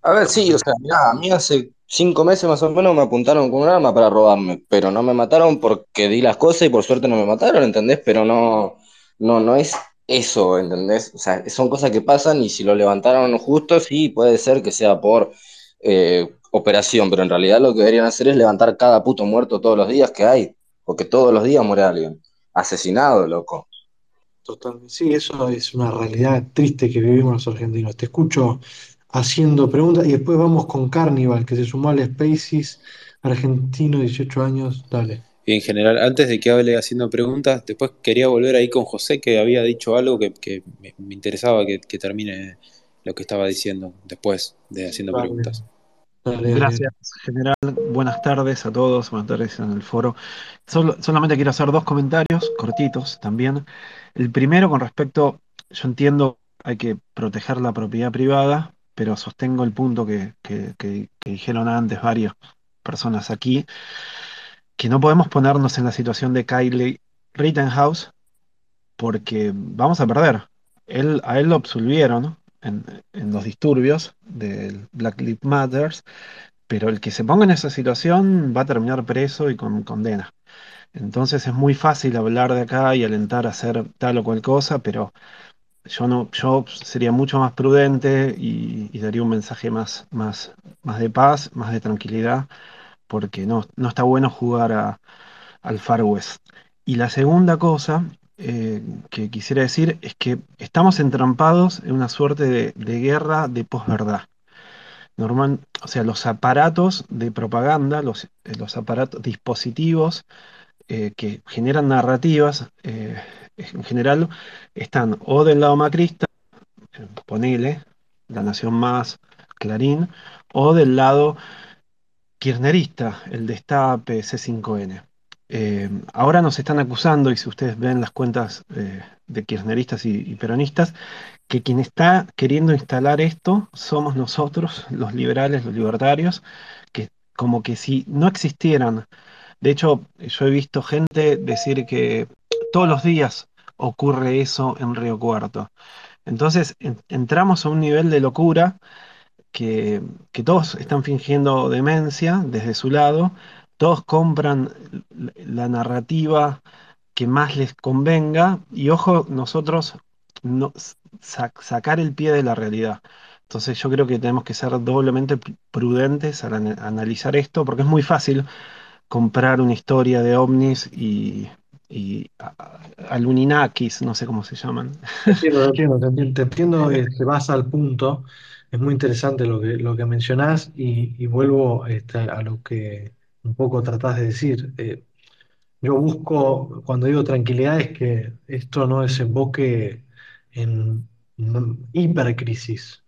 A ver, sí, o sea, mirá, a mí hace cinco meses más o menos me apuntaron con un arma para robarme, pero no me mataron porque di las cosas y por suerte no me mataron, ¿entendés? Pero no, no, no es eso, ¿entendés? O sea, son cosas que pasan y si lo levantaron justo, sí, puede ser que sea por eh, operación, pero en realidad lo que deberían hacer es levantar cada puto muerto todos los días que hay, porque todos los días muere alguien. Asesinado, loco. Totalmente. Sí, eso es una realidad triste que vivimos los argentinos. Te escucho, haciendo preguntas y después vamos con Carnival, que se sumó al Spaces, argentino, 18 años, dale. Y en general, antes de que hable haciendo preguntas, después quería volver ahí con José, que había dicho algo que, que me, me interesaba que, que termine lo que estaba diciendo después de haciendo preguntas. Dale. Gracias, general. Buenas tardes a todos, buenas tardes en el foro. Solo- solamente quiero hacer dos comentarios cortitos también. El primero con respecto, yo entiendo hay que proteger la propiedad privada, pero sostengo el punto que, que- que- dijeron antes varias personas aquí, que no podemos ponernos en la situación de Kylie Rittenhouse porque vamos a perder. Él, a él lo absolvieron en, en los disturbios del Black Lives Matter, pero el que se ponga en esa situación va a terminar preso y con condena. Entonces es muy fácil hablar de acá y alentar a hacer tal o cual cosa, pero yo no, yo sería mucho más prudente y, daría un mensaje más, más, más de paz, más de tranquilidad, porque no, no está bueno jugar a- al Far West. Y la segunda cosa eh, que quisiera decir es que estamos entrampados en una suerte de, guerra de posverdad. Normal, o sea, los aparatos de propaganda, los, eh, los aparatos, dispositivos eh, que generan narrativas, en general están o del lado macrista, ponele, La Nación Más, Clarín, o del lado kirchnerista, el Destape, C5N. Eh, ahora nos están acusando, y si ustedes ven las cuentas eh, de kirchneristas y peronistas, que quien está queriendo instalar esto somos nosotros, los liberales, los libertarios, que como que si no existieran, de hecho yo he visto gente decir que todos los días ocurre eso en Río Cuarto. Entonces en- entramos a un nivel de locura que, que todos están fingiendo demencia desde su lado, todos compran la narrativa que más les convenga y ojo, nosotros no, sa- sacar el pie de la realidad. Entonces yo creo que tenemos que ser doblemente pr- prudentes al ana- analizar esto porque es muy fácil comprar una historia de ovnis y, y aluninakis, no sé cómo se llaman. Te entiendo, te entiendo, te entiendo, vas al punto. Es muy interesante lo que, lo que mencionás y, y vuelvo este, a lo que un poco tratás de decir. Eh, yo busco, cuando digo tranquilidad, es que esto no desemboque en hipercrisis,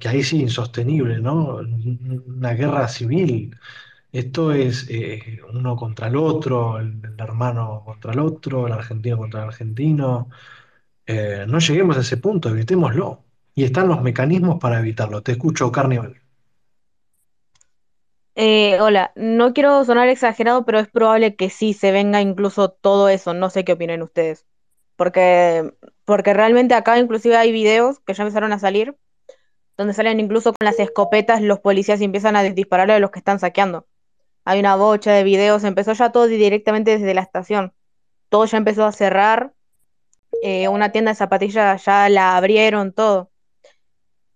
que ahí sí insostenible, ¿no? Una guerra civil. Esto es eh, uno contra el otro, el, hermano contra el otro, el argentino contra el argentino. Eh, no lleguemos a ese punto, evitémoslo. Y están los mecanismos para evitarlo. Te escucho, Carnival. Eh, hola, no quiero sonar exagerado, pero es probable que sí se venga incluso todo eso. No sé qué opinen ustedes. Porque, porque realmente acá inclusive hay videos que ya empezaron a salir, donde salen incluso con las escopetas, los policías y empiezan a dispararle a los que están saqueando. Hay una bocha de videos, empezó ya todo directamente desde la estación. Todo ya empezó a cerrar. eh, una tienda de zapatillas ya la abrieron, todo.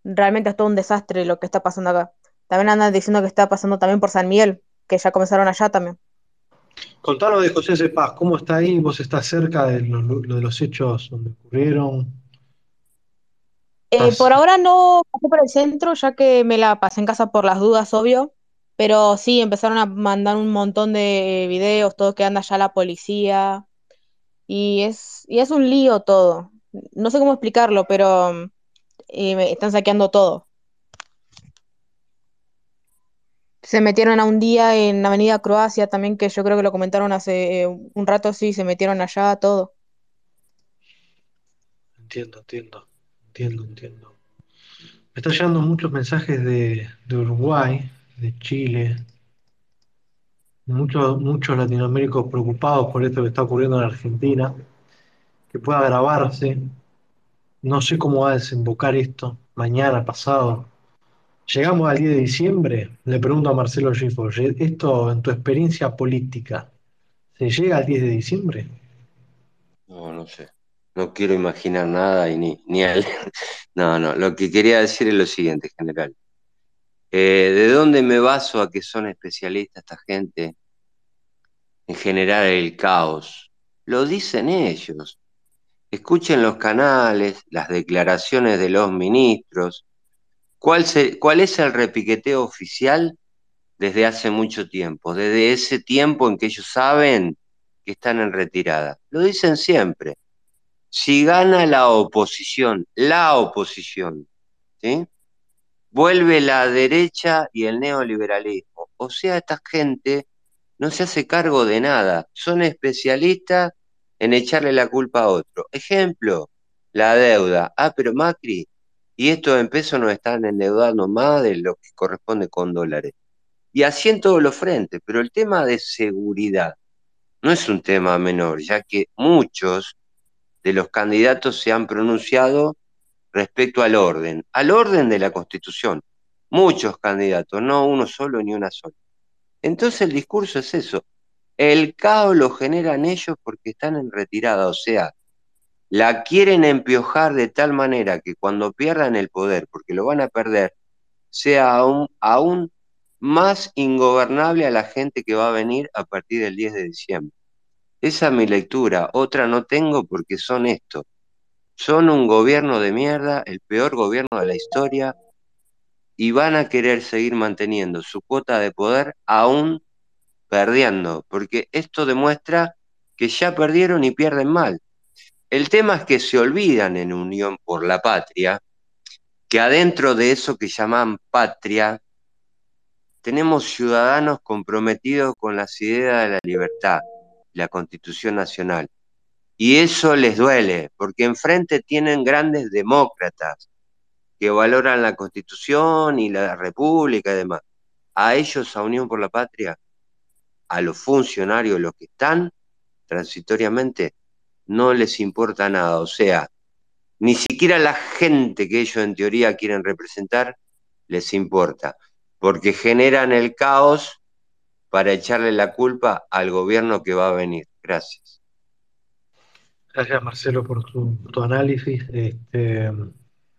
Realmente es todo un desastre lo que está pasando acá. También andan diciendo que está pasando también por San Miguel, que ya comenzaron allá también. Contanos de José C. Paz, ¿cómo está ahí? ¿Vos estás cerca de, lo- lo de los hechos donde ocurrieron? Eh, ¿Estás- por ahora no pasé por el centro, ya que me la pasé en casa por las dudas, obvio. Pero sí, empezaron a mandar un montón de videos, todo que anda ya la policía. Y es, y es un lío todo. No sé cómo explicarlo, pero eh, están saqueando todo. Se metieron a un día en Avenida Croacia también, que yo creo que lo comentaron hace eh, un rato, sí, se metieron allá, todo. Entiendo, entiendo, entiendo, entiendo. Me están llegando muchos mensajes de, de Uruguay, de Chile, muchos, muchos latinoamericanos preocupados por esto que está ocurriendo en Argentina, que pueda grabarse. No sé cómo va a desembocar esto, mañana, pasado. Llegamos al 10 de diciembre, le pregunto a Marcelo Gifford, esto en tu experiencia política, ¿se llega al 10 de diciembre? No, no sé. No quiero imaginar nada y ni, ni al... No, no. Lo que quería decir es lo siguiente, general. Eh, ¿de dónde me baso a que son especialistas esta gente en generar el caos? Lo dicen ellos. Escuchen los canales, las declaraciones de los ministros. ¿Cuál, ¿Cuál es el repiqueteo oficial desde hace mucho tiempo? Desde ese tiempo en que ellos saben que están en retirada. Lo dicen siempre. Si gana la oposición, la oposición, ¿sí? Vuelve la derecha y el neoliberalismo. O sea, esta gente no se hace cargo de nada. Son especialistas en echarle la culpa a otro. Ejemplo, la deuda. Ah, pero Macri, y estos en pesos nos están endeudando más de lo que corresponde con dólares. Y así en todos los frentes. Pero el tema de seguridad no es un tema menor, ya que muchos de los candidatos se han pronunciado respecto al orden, al orden de la Constitución. Muchos candidatos, no uno solo ni una sola. Entonces el discurso es eso. El caos lo generan ellos porque están en retirada, o sea, la quieren empiojar de tal manera que cuando pierdan el poder, porque lo van a perder, sea aún, aún más ingobernable a la gente que va a venir a partir del 10 de diciembre. Esa es mi lectura, otra no tengo porque son estos. Son un gobierno de mierda, el peor gobierno de la historia, y van a querer seguir manteniendo su cuota de poder aún perdiendo, porque esto demuestra que ya perdieron y pierden mal. El tema es que se olvidan en Unión por la Patria, que adentro de eso que llaman patria, tenemos ciudadanos comprometidos con las ideas de la libertad, la Constitución Nacional. Y eso les duele, porque enfrente tienen grandes demócratas que valoran la Constitución y la República y demás. A ellos, a Unión por la Patria, a los funcionarios, los que están transitoriamente, no les importa nada. O sea, ni siquiera la gente que ellos en teoría quieren representar les importa, porque generan el caos para echarle la culpa al gobierno que va a venir. Gracias. Gracias, Marcelo, por tu, análisis. Este,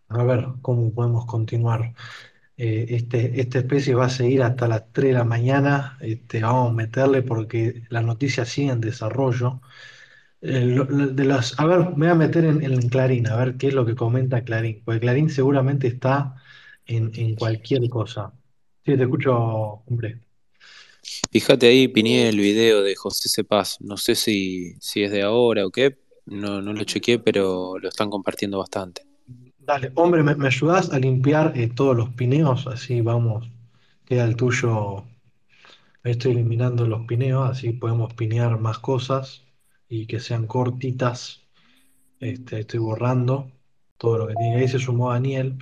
a ver cómo podemos continuar. Eh, este, esta especie va a seguir hasta las 3 de la mañana. Este, vamos a meterle porque las noticias siguen en desarrollo. Eh, de las, a ver, me voy a meter en, Clarín, a ver qué es lo que comenta Clarín, porque Clarín seguramente está en, en cualquier cosa. Sí, te escucho, hombre. Fíjate ahí, Pinié, el video de José Cepaz. No sé si, si es de ahora o qué. No, no lo chequeé, pero lo están compartiendo bastante. Dale, hombre, ¿me, me ayudás a limpiar eh, todos los pineos? Así vamos, queda el tuyo. Estoy eliminando los pineos, así podemos pinear más cosas y que sean cortitas. Este, estoy borrando todo lo que tiene. Ahí se sumó Daniel.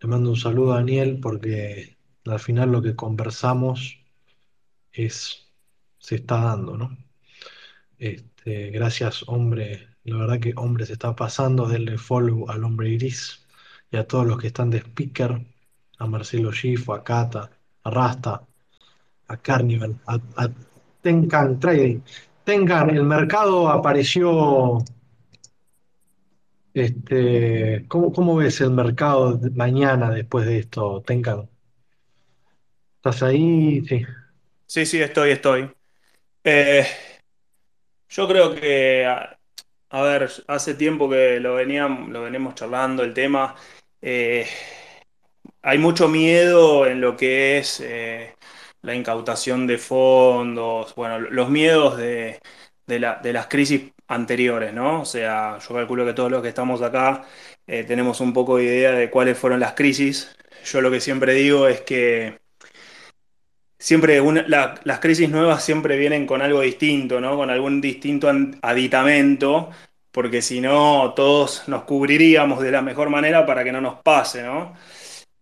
Le mando un saludo a Daniel porque al final lo que conversamos es, se está dando, ¿no? Este, gracias, hombre. La verdad que hombre se está pasando. Denle follow al hombre gris y a todos los que están de speaker, a Marcelo Gifo, a Cata, a Rasta, a Carnival, a, Tenkan Trading. Tenkan, el mercado apareció. Este, ¿cómo, cómo ves el mercado mañana después de esto, Tenkan? ¿Estás ahí? Sí. Sí, sí, estoy, estoy. Eh, yo creo que, a, ver, hace tiempo que lo veníamos, lo venimos charlando el tema. Eh, hay mucho miedo en lo que es eh, la incautación de fondos, bueno, los miedos de las crisis anteriores, ¿no? O sea, yo calculo que todos los que estamos acá eh, tenemos un poco de idea de cuáles fueron las crisis. Yo lo que siempre digo es que siempre una- la- las crisis nuevas siempre vienen con algo distinto, ¿no? Con algún distinto aditamento, porque si no todos nos cubriríamos de la mejor manera para que no nos pase, ¿no?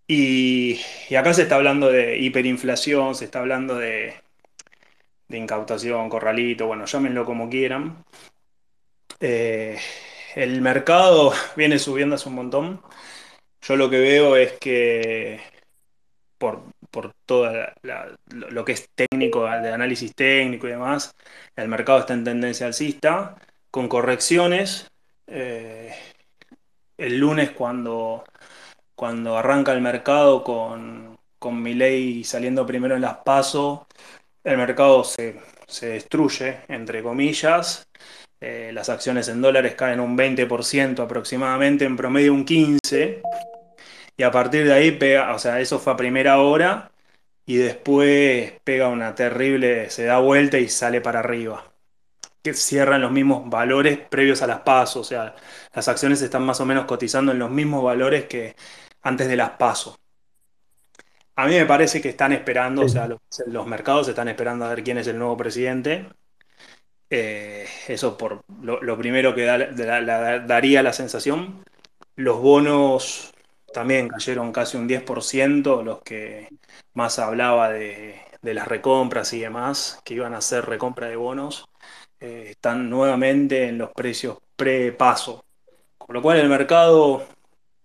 Y, y acá se está hablando de hiperinflación, se está hablando de, de incautación, corralito, bueno, llámenlo como quieran. Eh, el mercado viene subiendo hace un montón. Yo lo que veo es que por, por todo lo que es técnico, de análisis técnico y demás, el mercado está en tendencia alcista, con correcciones. Eh, el lunes cuando, cuando arranca el mercado con, con Milei saliendo primero en las PASO, el mercado se, se destruye, entre comillas. Eh, las acciones en dólares caen un 20% aproximadamente, en promedio un 15%. Y a partir de ahí pega, o sea, eso fue a primera hora y después pega una terrible, se da vuelta y sale para arriba. Que cierran los mismos valores previos a las pasos, o sea, las acciones están más o menos cotizando en los mismos valores que antes de las pasos. A mí me parece que están esperando, o sea, los, los mercados están esperando a ver quién es el nuevo presidente. Eh, eso por lo, lo primero que da- da- la- daría la sensación. Los bonos también cayeron casi un 10%, los que más hablaba de, de las recompras y demás, que iban a hacer recompra de bonos, eh, están nuevamente en los precios pre-paso. Con lo cual el mercado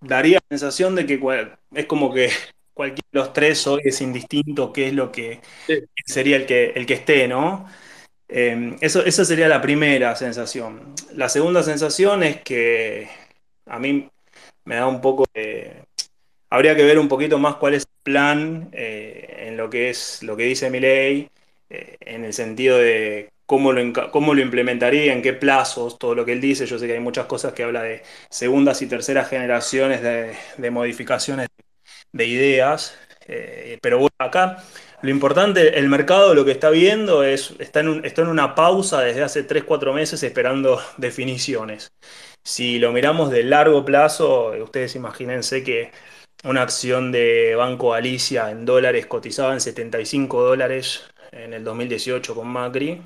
daría la sensación de que cual- es como que cualquiera de los tres hoy es indistinto qué es lo que sería el que, el que esté, ¿no? Eh, eso, esa sería la primera sensación. La segunda sensación es que a mí me da un poco de... Habría que ver un poquito más cuál es el plan eh, en lo que es lo que dice Milei, eh, en el sentido de cómo lo, cómo lo implementaría, en qué plazos, todo lo que él dice. Yo sé que hay muchas cosas que habla de segundas y terceras generaciones de, de modificaciones de ideas, eh, pero bueno, acá lo importante, el mercado lo que está viendo es, está en, un- está en una pausa desde hace 3, 4 meses esperando definiciones. Si lo miramos de largo plazo, eh, ustedes imagínense que una acción de Banco Galicia en dólares cotizaba en 75 dólares en el 2018 con Macri.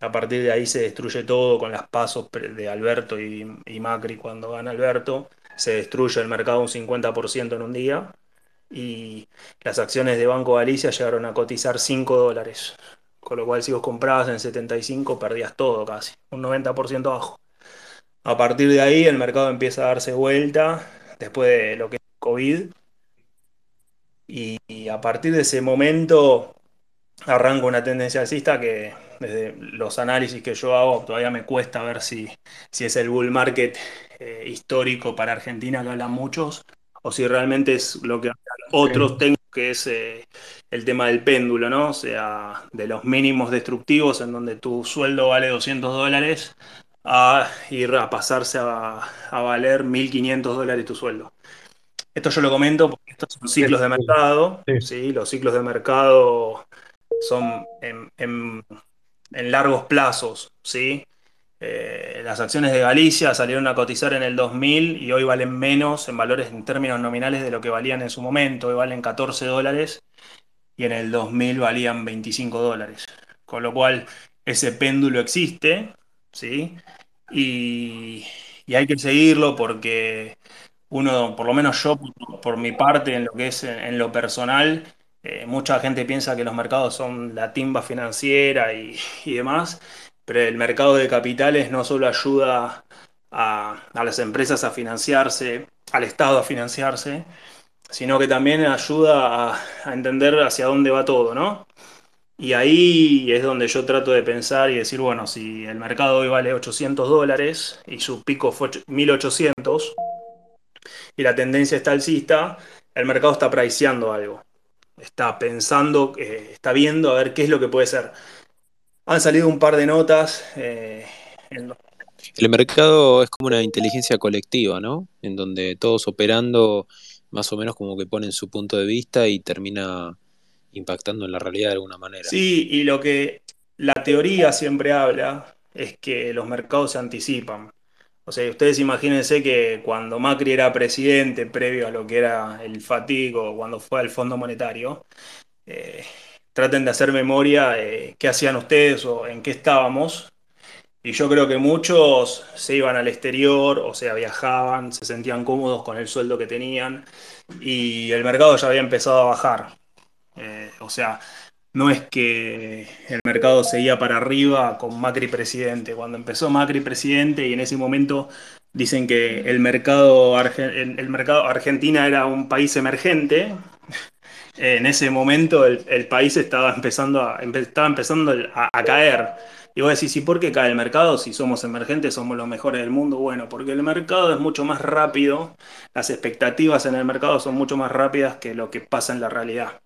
A partir de ahí se destruye todo con las pasos de Alberto y, y Macri cuando gana Alberto. Se destruye el mercado un 50% en un día. Y las acciones de Banco Galicia llegaron a cotizar 5 dólares. Con lo cual, si vos comprabas en 75, perdías todo casi, un 90% abajo. A partir de ahí, el mercado empieza a darse vuelta después de lo que es COVID. Y, y a partir de ese momento arranca una tendencia alcista que desde los análisis que yo hago todavía me cuesta ver si, si es el bull market eh, histórico para Argentina que hablan muchos o si realmente es lo que otros técnicos que es eh, el tema del péndulo, ¿no? O sea, de los mínimos destructivos en donde tu sueldo vale 200 dólares a ir a pasarse a, a valer 1.500 dólares tu sueldo. Esto yo lo comento porque estos son ciclos de mercado, ¿sí? Los ciclos de mercado son en, en- en largos plazos, ¿sí? Eh, las acciones de Galicia salieron a cotizar en el 2000 y hoy valen menos en valores en términos nominales de lo que valían en su momento. Hoy valen 14 dólares y en el 2000 valían 25 dólares. Con lo cual ese péndulo existe, ¿sí? Y, y hay que seguirlo porque uno, por lo menos yo, por, mi parte, en lo que es en, en lo personal, eh, mucha gente piensa que los mercados son la timba financiera y, y demás, pero el mercado de capitales no solo ayuda a, a las empresas a financiarse, al Estado a financiarse, sino que también ayuda a, a entender hacia dónde va todo, ¿no? Y ahí es donde yo trato de pensar y decir, bueno, si el mercado hoy vale 800 dólares y su pico fue 1800 y la tendencia está alcista, el mercado está priceando algo. Está pensando, eh, está viendo a ver qué es lo que puede ser. Han salido un par de notas. eh, El mercado es como una inteligencia colectiva, ¿no? En donde todos operando más o menos como que ponen su punto de vista y termina impactando en la realidad de alguna manera. Sí, y lo que la teoría siempre habla es que los mercados se anticipan. O sea, ustedes imagínense que cuando Macri era presidente, previo a lo que era el fatigo, cuando fue al Fondo Monetario, eh, traten de hacer memoria de qué hacían ustedes o en qué estábamos. Y yo creo que muchos se iban al exterior, o sea, viajaban, se sentían cómodos con el sueldo que tenían y el mercado ya había empezado a bajar. Eh, o sea, no es que el mercado seguía para arriba con Macri presidente. Cuando empezó Macri presidente y en ese momento dicen que el mercado, el el mercado Argentina era un país emergente, en ese momento el, país estaba empezando, a, estaba empezando a, a caer. Y vos decís, ¿y por qué cae el mercado? Si somos emergentes, somos los mejores del mundo. Bueno, porque el mercado es mucho más rápido, las expectativas en el mercado son mucho más rápidas que lo que pasa en la realidad.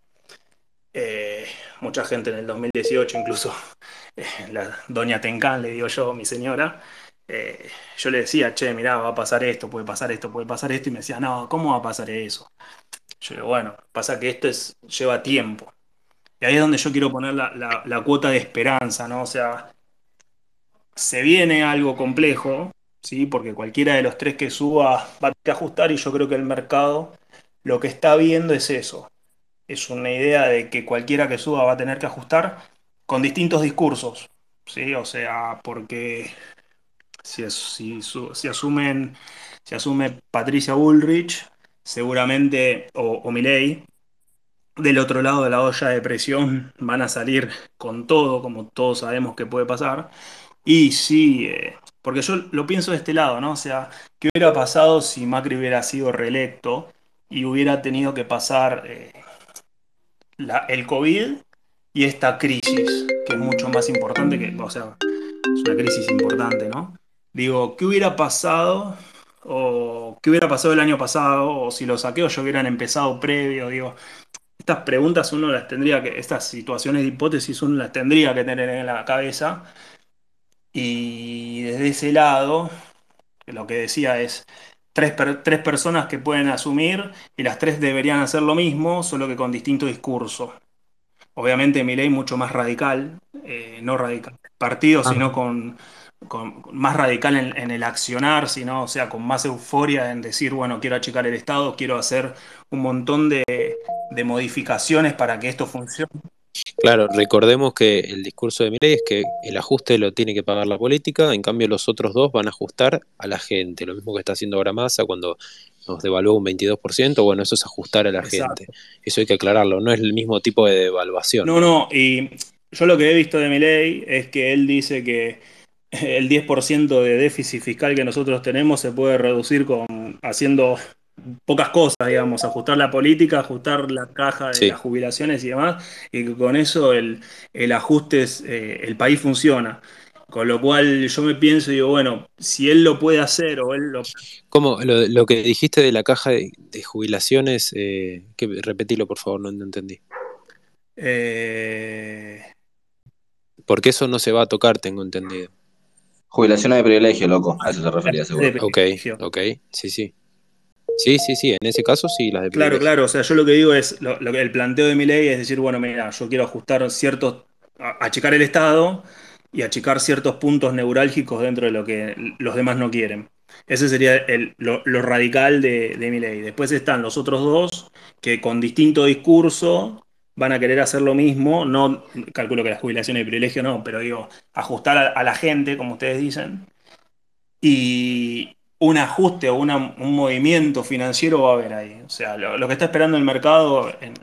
Eh, mucha gente en el 2018, incluso eh, la doña Tencán, le digo yo, mi señora, eh, yo le decía, che, mirá, va a pasar esto, puede pasar esto, puede pasar esto, y me decía, no, ¿cómo va a pasar eso? Yo digo, bueno, pasa que esto es, lleva tiempo. Y ahí es donde yo quiero poner la, la- cuota de esperanza, ¿no? O sea, se viene algo complejo, ¿sí? Porque cualquiera de los tres que suba va a ajustar y yo creo que el mercado lo que está viendo es eso. Es una idea de que cualquiera que suba va a tener que ajustar con distintos discursos, ¿sí? O sea, porque si, si asumen, si asume Patricia Bullrich, seguramente, o, o Milei, del otro lado de la olla de presión van a salir con todo, como todos sabemos que puede pasar. Y sí, eh, porque yo lo pienso de este lado, ¿no? O sea, ¿qué hubiera pasado si Macri hubiera sido reelecto y hubiera tenido que pasar eh, la- el COVID y esta crisis, que es mucho más importante que, o sea, es una crisis importante, ¿no? Digo, ¿qué hubiera pasado? O qué hubiera pasado el año pasado, o si los saqueos ya hubieran empezado previo, digo, estas preguntas uno las tendría que, estas situaciones de hipótesis uno las tendría que tener en la cabeza. Y desde ese lado, lo que decía es tres, per- tres personas que pueden asumir y las tres deberían hacer lo mismo, solo que con distinto discurso. Obviamente Milei mucho más radical, eh, no radical partido, Ah, sino con, con- más radical en, en el accionar, sino, o sea, con más euforia en decir, bueno, quiero achicar el Estado, quiero hacer un montón de, de modificaciones para que esto funcione. Claro, recordemos que el discurso de Milei es que el ajuste lo tiene que pagar la política, en cambio los otros dos van a ajustar a la gente, lo mismo que está haciendo ahora Massa cuando nos devaluó un 22%, bueno, eso es ajustar a la Exacto. gente. Eso hay que aclararlo, no es el mismo tipo de devaluación. No, no, y yo lo que he visto de Milei es que él dice que el 10% de déficit fiscal que nosotros tenemos se puede reducir con haciendo pocas cosas, digamos, ajustar la política, ajustar la caja de Sí. las jubilaciones y demás, y que con eso el, el ajuste, es, eh, el país funciona. Con lo cual yo me pienso y digo, bueno, si él lo puede hacer o él lo... ¿Cómo? Lo, lo que dijiste de la caja de, de jubilaciones, eh, que, repetilo por favor, no, no entendí. eh, Porque eso no se va a tocar, tengo entendido. Jubilaciones de privilegio, loco. A eso se refería, seguro. Ok, ok, sí, sí. Sí, sí, sí, en ese caso sí, las de Claro, claro, o sea, yo lo que digo es, lo, lo que- el planteo de mi ley es decir, bueno, mira, yo quiero ajustar ciertos, achicar el Estado y achicar ciertos puntos neurálgicos dentro de lo que los demás no quieren. Ese sería el- lo, lo radical de, de mi ley. Después están los otros dos que con distinto discurso van a querer hacer lo mismo, no, calculo que las jubilaciones de privilegio no, pero digo, ajustar a, a la gente, como ustedes dicen, y un ajuste o una- un movimiento financiero va a haber ahí. O sea, lo, que está esperando el mercado en,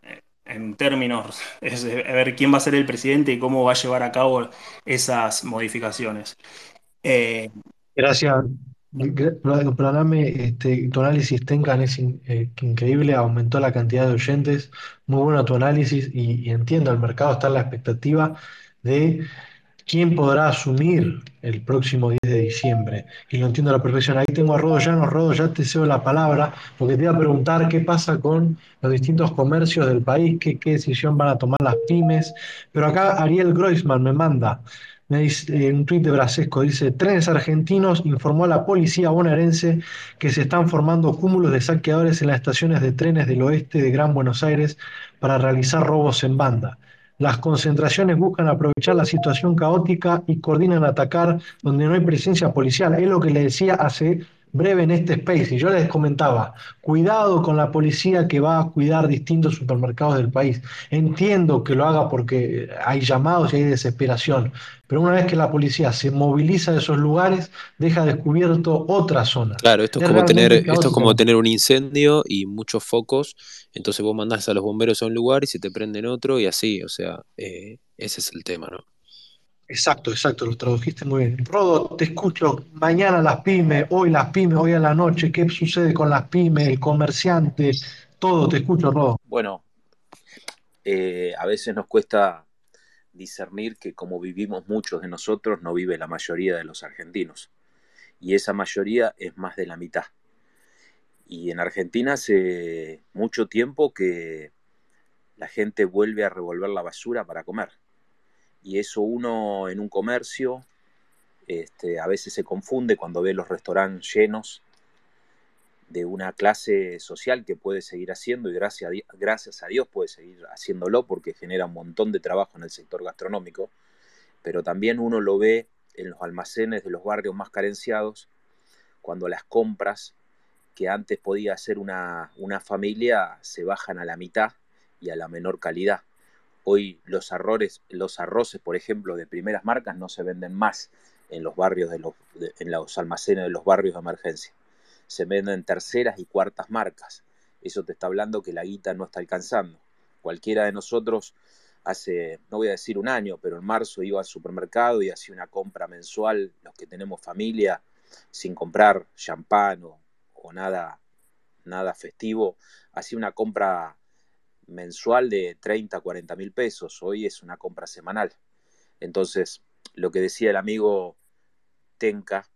en términos es ver quién va a ser el presidente y cómo va a llevar a cabo esas modificaciones. Eh, Gracias. Gra- Perdóname, este, tu análisis, Tenkan, es eh, increíble, aumentó la cantidad de oyentes, muy bueno tu análisis y, y entiendo, el mercado está en la expectativa de quién podrá asumir el próximo 10 de diciembre. Y lo entiendo a la perfección. Ahí tengo a Rodo Llanos. Rodo, ya te cedo la palabra, porque te iba a preguntar qué pasa con los distintos comercios del país, qué, decisión van a tomar las pymes. Pero acá Ariel Groisman me manda me dice, eh, un tuit de Brasesco, dice, trenes argentinos informó a la policía bonaerense que se están formando cúmulos de saqueadores en las estaciones de trenes del oeste de Gran Buenos Aires para realizar robos en banda. Las concentraciones buscan aprovechar la situación caótica y coordinan atacar donde no hay presencia policial. Es lo que le decía hace breve en este space. Y yo les comentaba, cuidado con la policía que va a cuidar distintos supermercados del país. Entiendo que lo haga porque hay llamados y hay desesperación, pero una vez que la policía se moviliza de esos lugares, deja descubierto otra zona. Claro, esto es Es como tener, esto es como tener un incendio y muchos focos, entonces vos mandás a los bomberos a un lugar y se te prenden otro y así, o sea, eh, ese es el tema, ¿no? Exacto, exacto, lo tradujiste muy bien. Rodo, te escucho mañana las pymes, hoy las pymes, hoy a la noche, ¿qué sucede con las pymes, el comerciante? Todo, te escucho, Rodo. Bueno, eh, a veces nos cuesta discernir que como vivimos muchos de nosotros, no vive la mayoría de los argentinos. Y esa mayoría es más de la mitad. Y en Argentina hace mucho tiempo que la gente vuelve a revolver la basura para comer. Y eso uno en un comercio este, a veces se confunde cuando ve los restaurantes llenos de una clase social que puede seguir haciendo y gracias a, Di- gracias a Dios puede seguir haciéndolo porque genera un montón de trabajo en el sector gastronómico, pero también uno lo ve en los almacenes de los barrios más carenciados, cuando las compras que antes podía hacer una, una familia se bajan a la mitad y a la menor calidad. Hoy los, arroces, los arroces, por ejemplo, de primeras marcas no se venden más en los barrios de los, en los almacenes de los barrios de emergencia. Se venden terceras y cuartas marcas. Eso te está hablando que la guita no está alcanzando. Cualquiera de nosotros hace, no voy a decir un año, pero en marzo iba al supermercado y hacía una compra mensual, los que tenemos familia, sin comprar champán o, nada, nada festivo, hacía una compra mensual de 30, 40 mil pesos. Hoy es una compra semanal. Entonces, lo que decía el amigo Tenka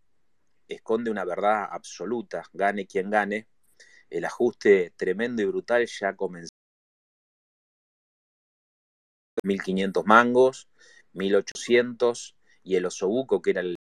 esconde una verdad absoluta. Gane quien gane, el ajuste tremendo y brutal ya comenzó. 1.500 mangos, 1.800 y el osobuco, que era el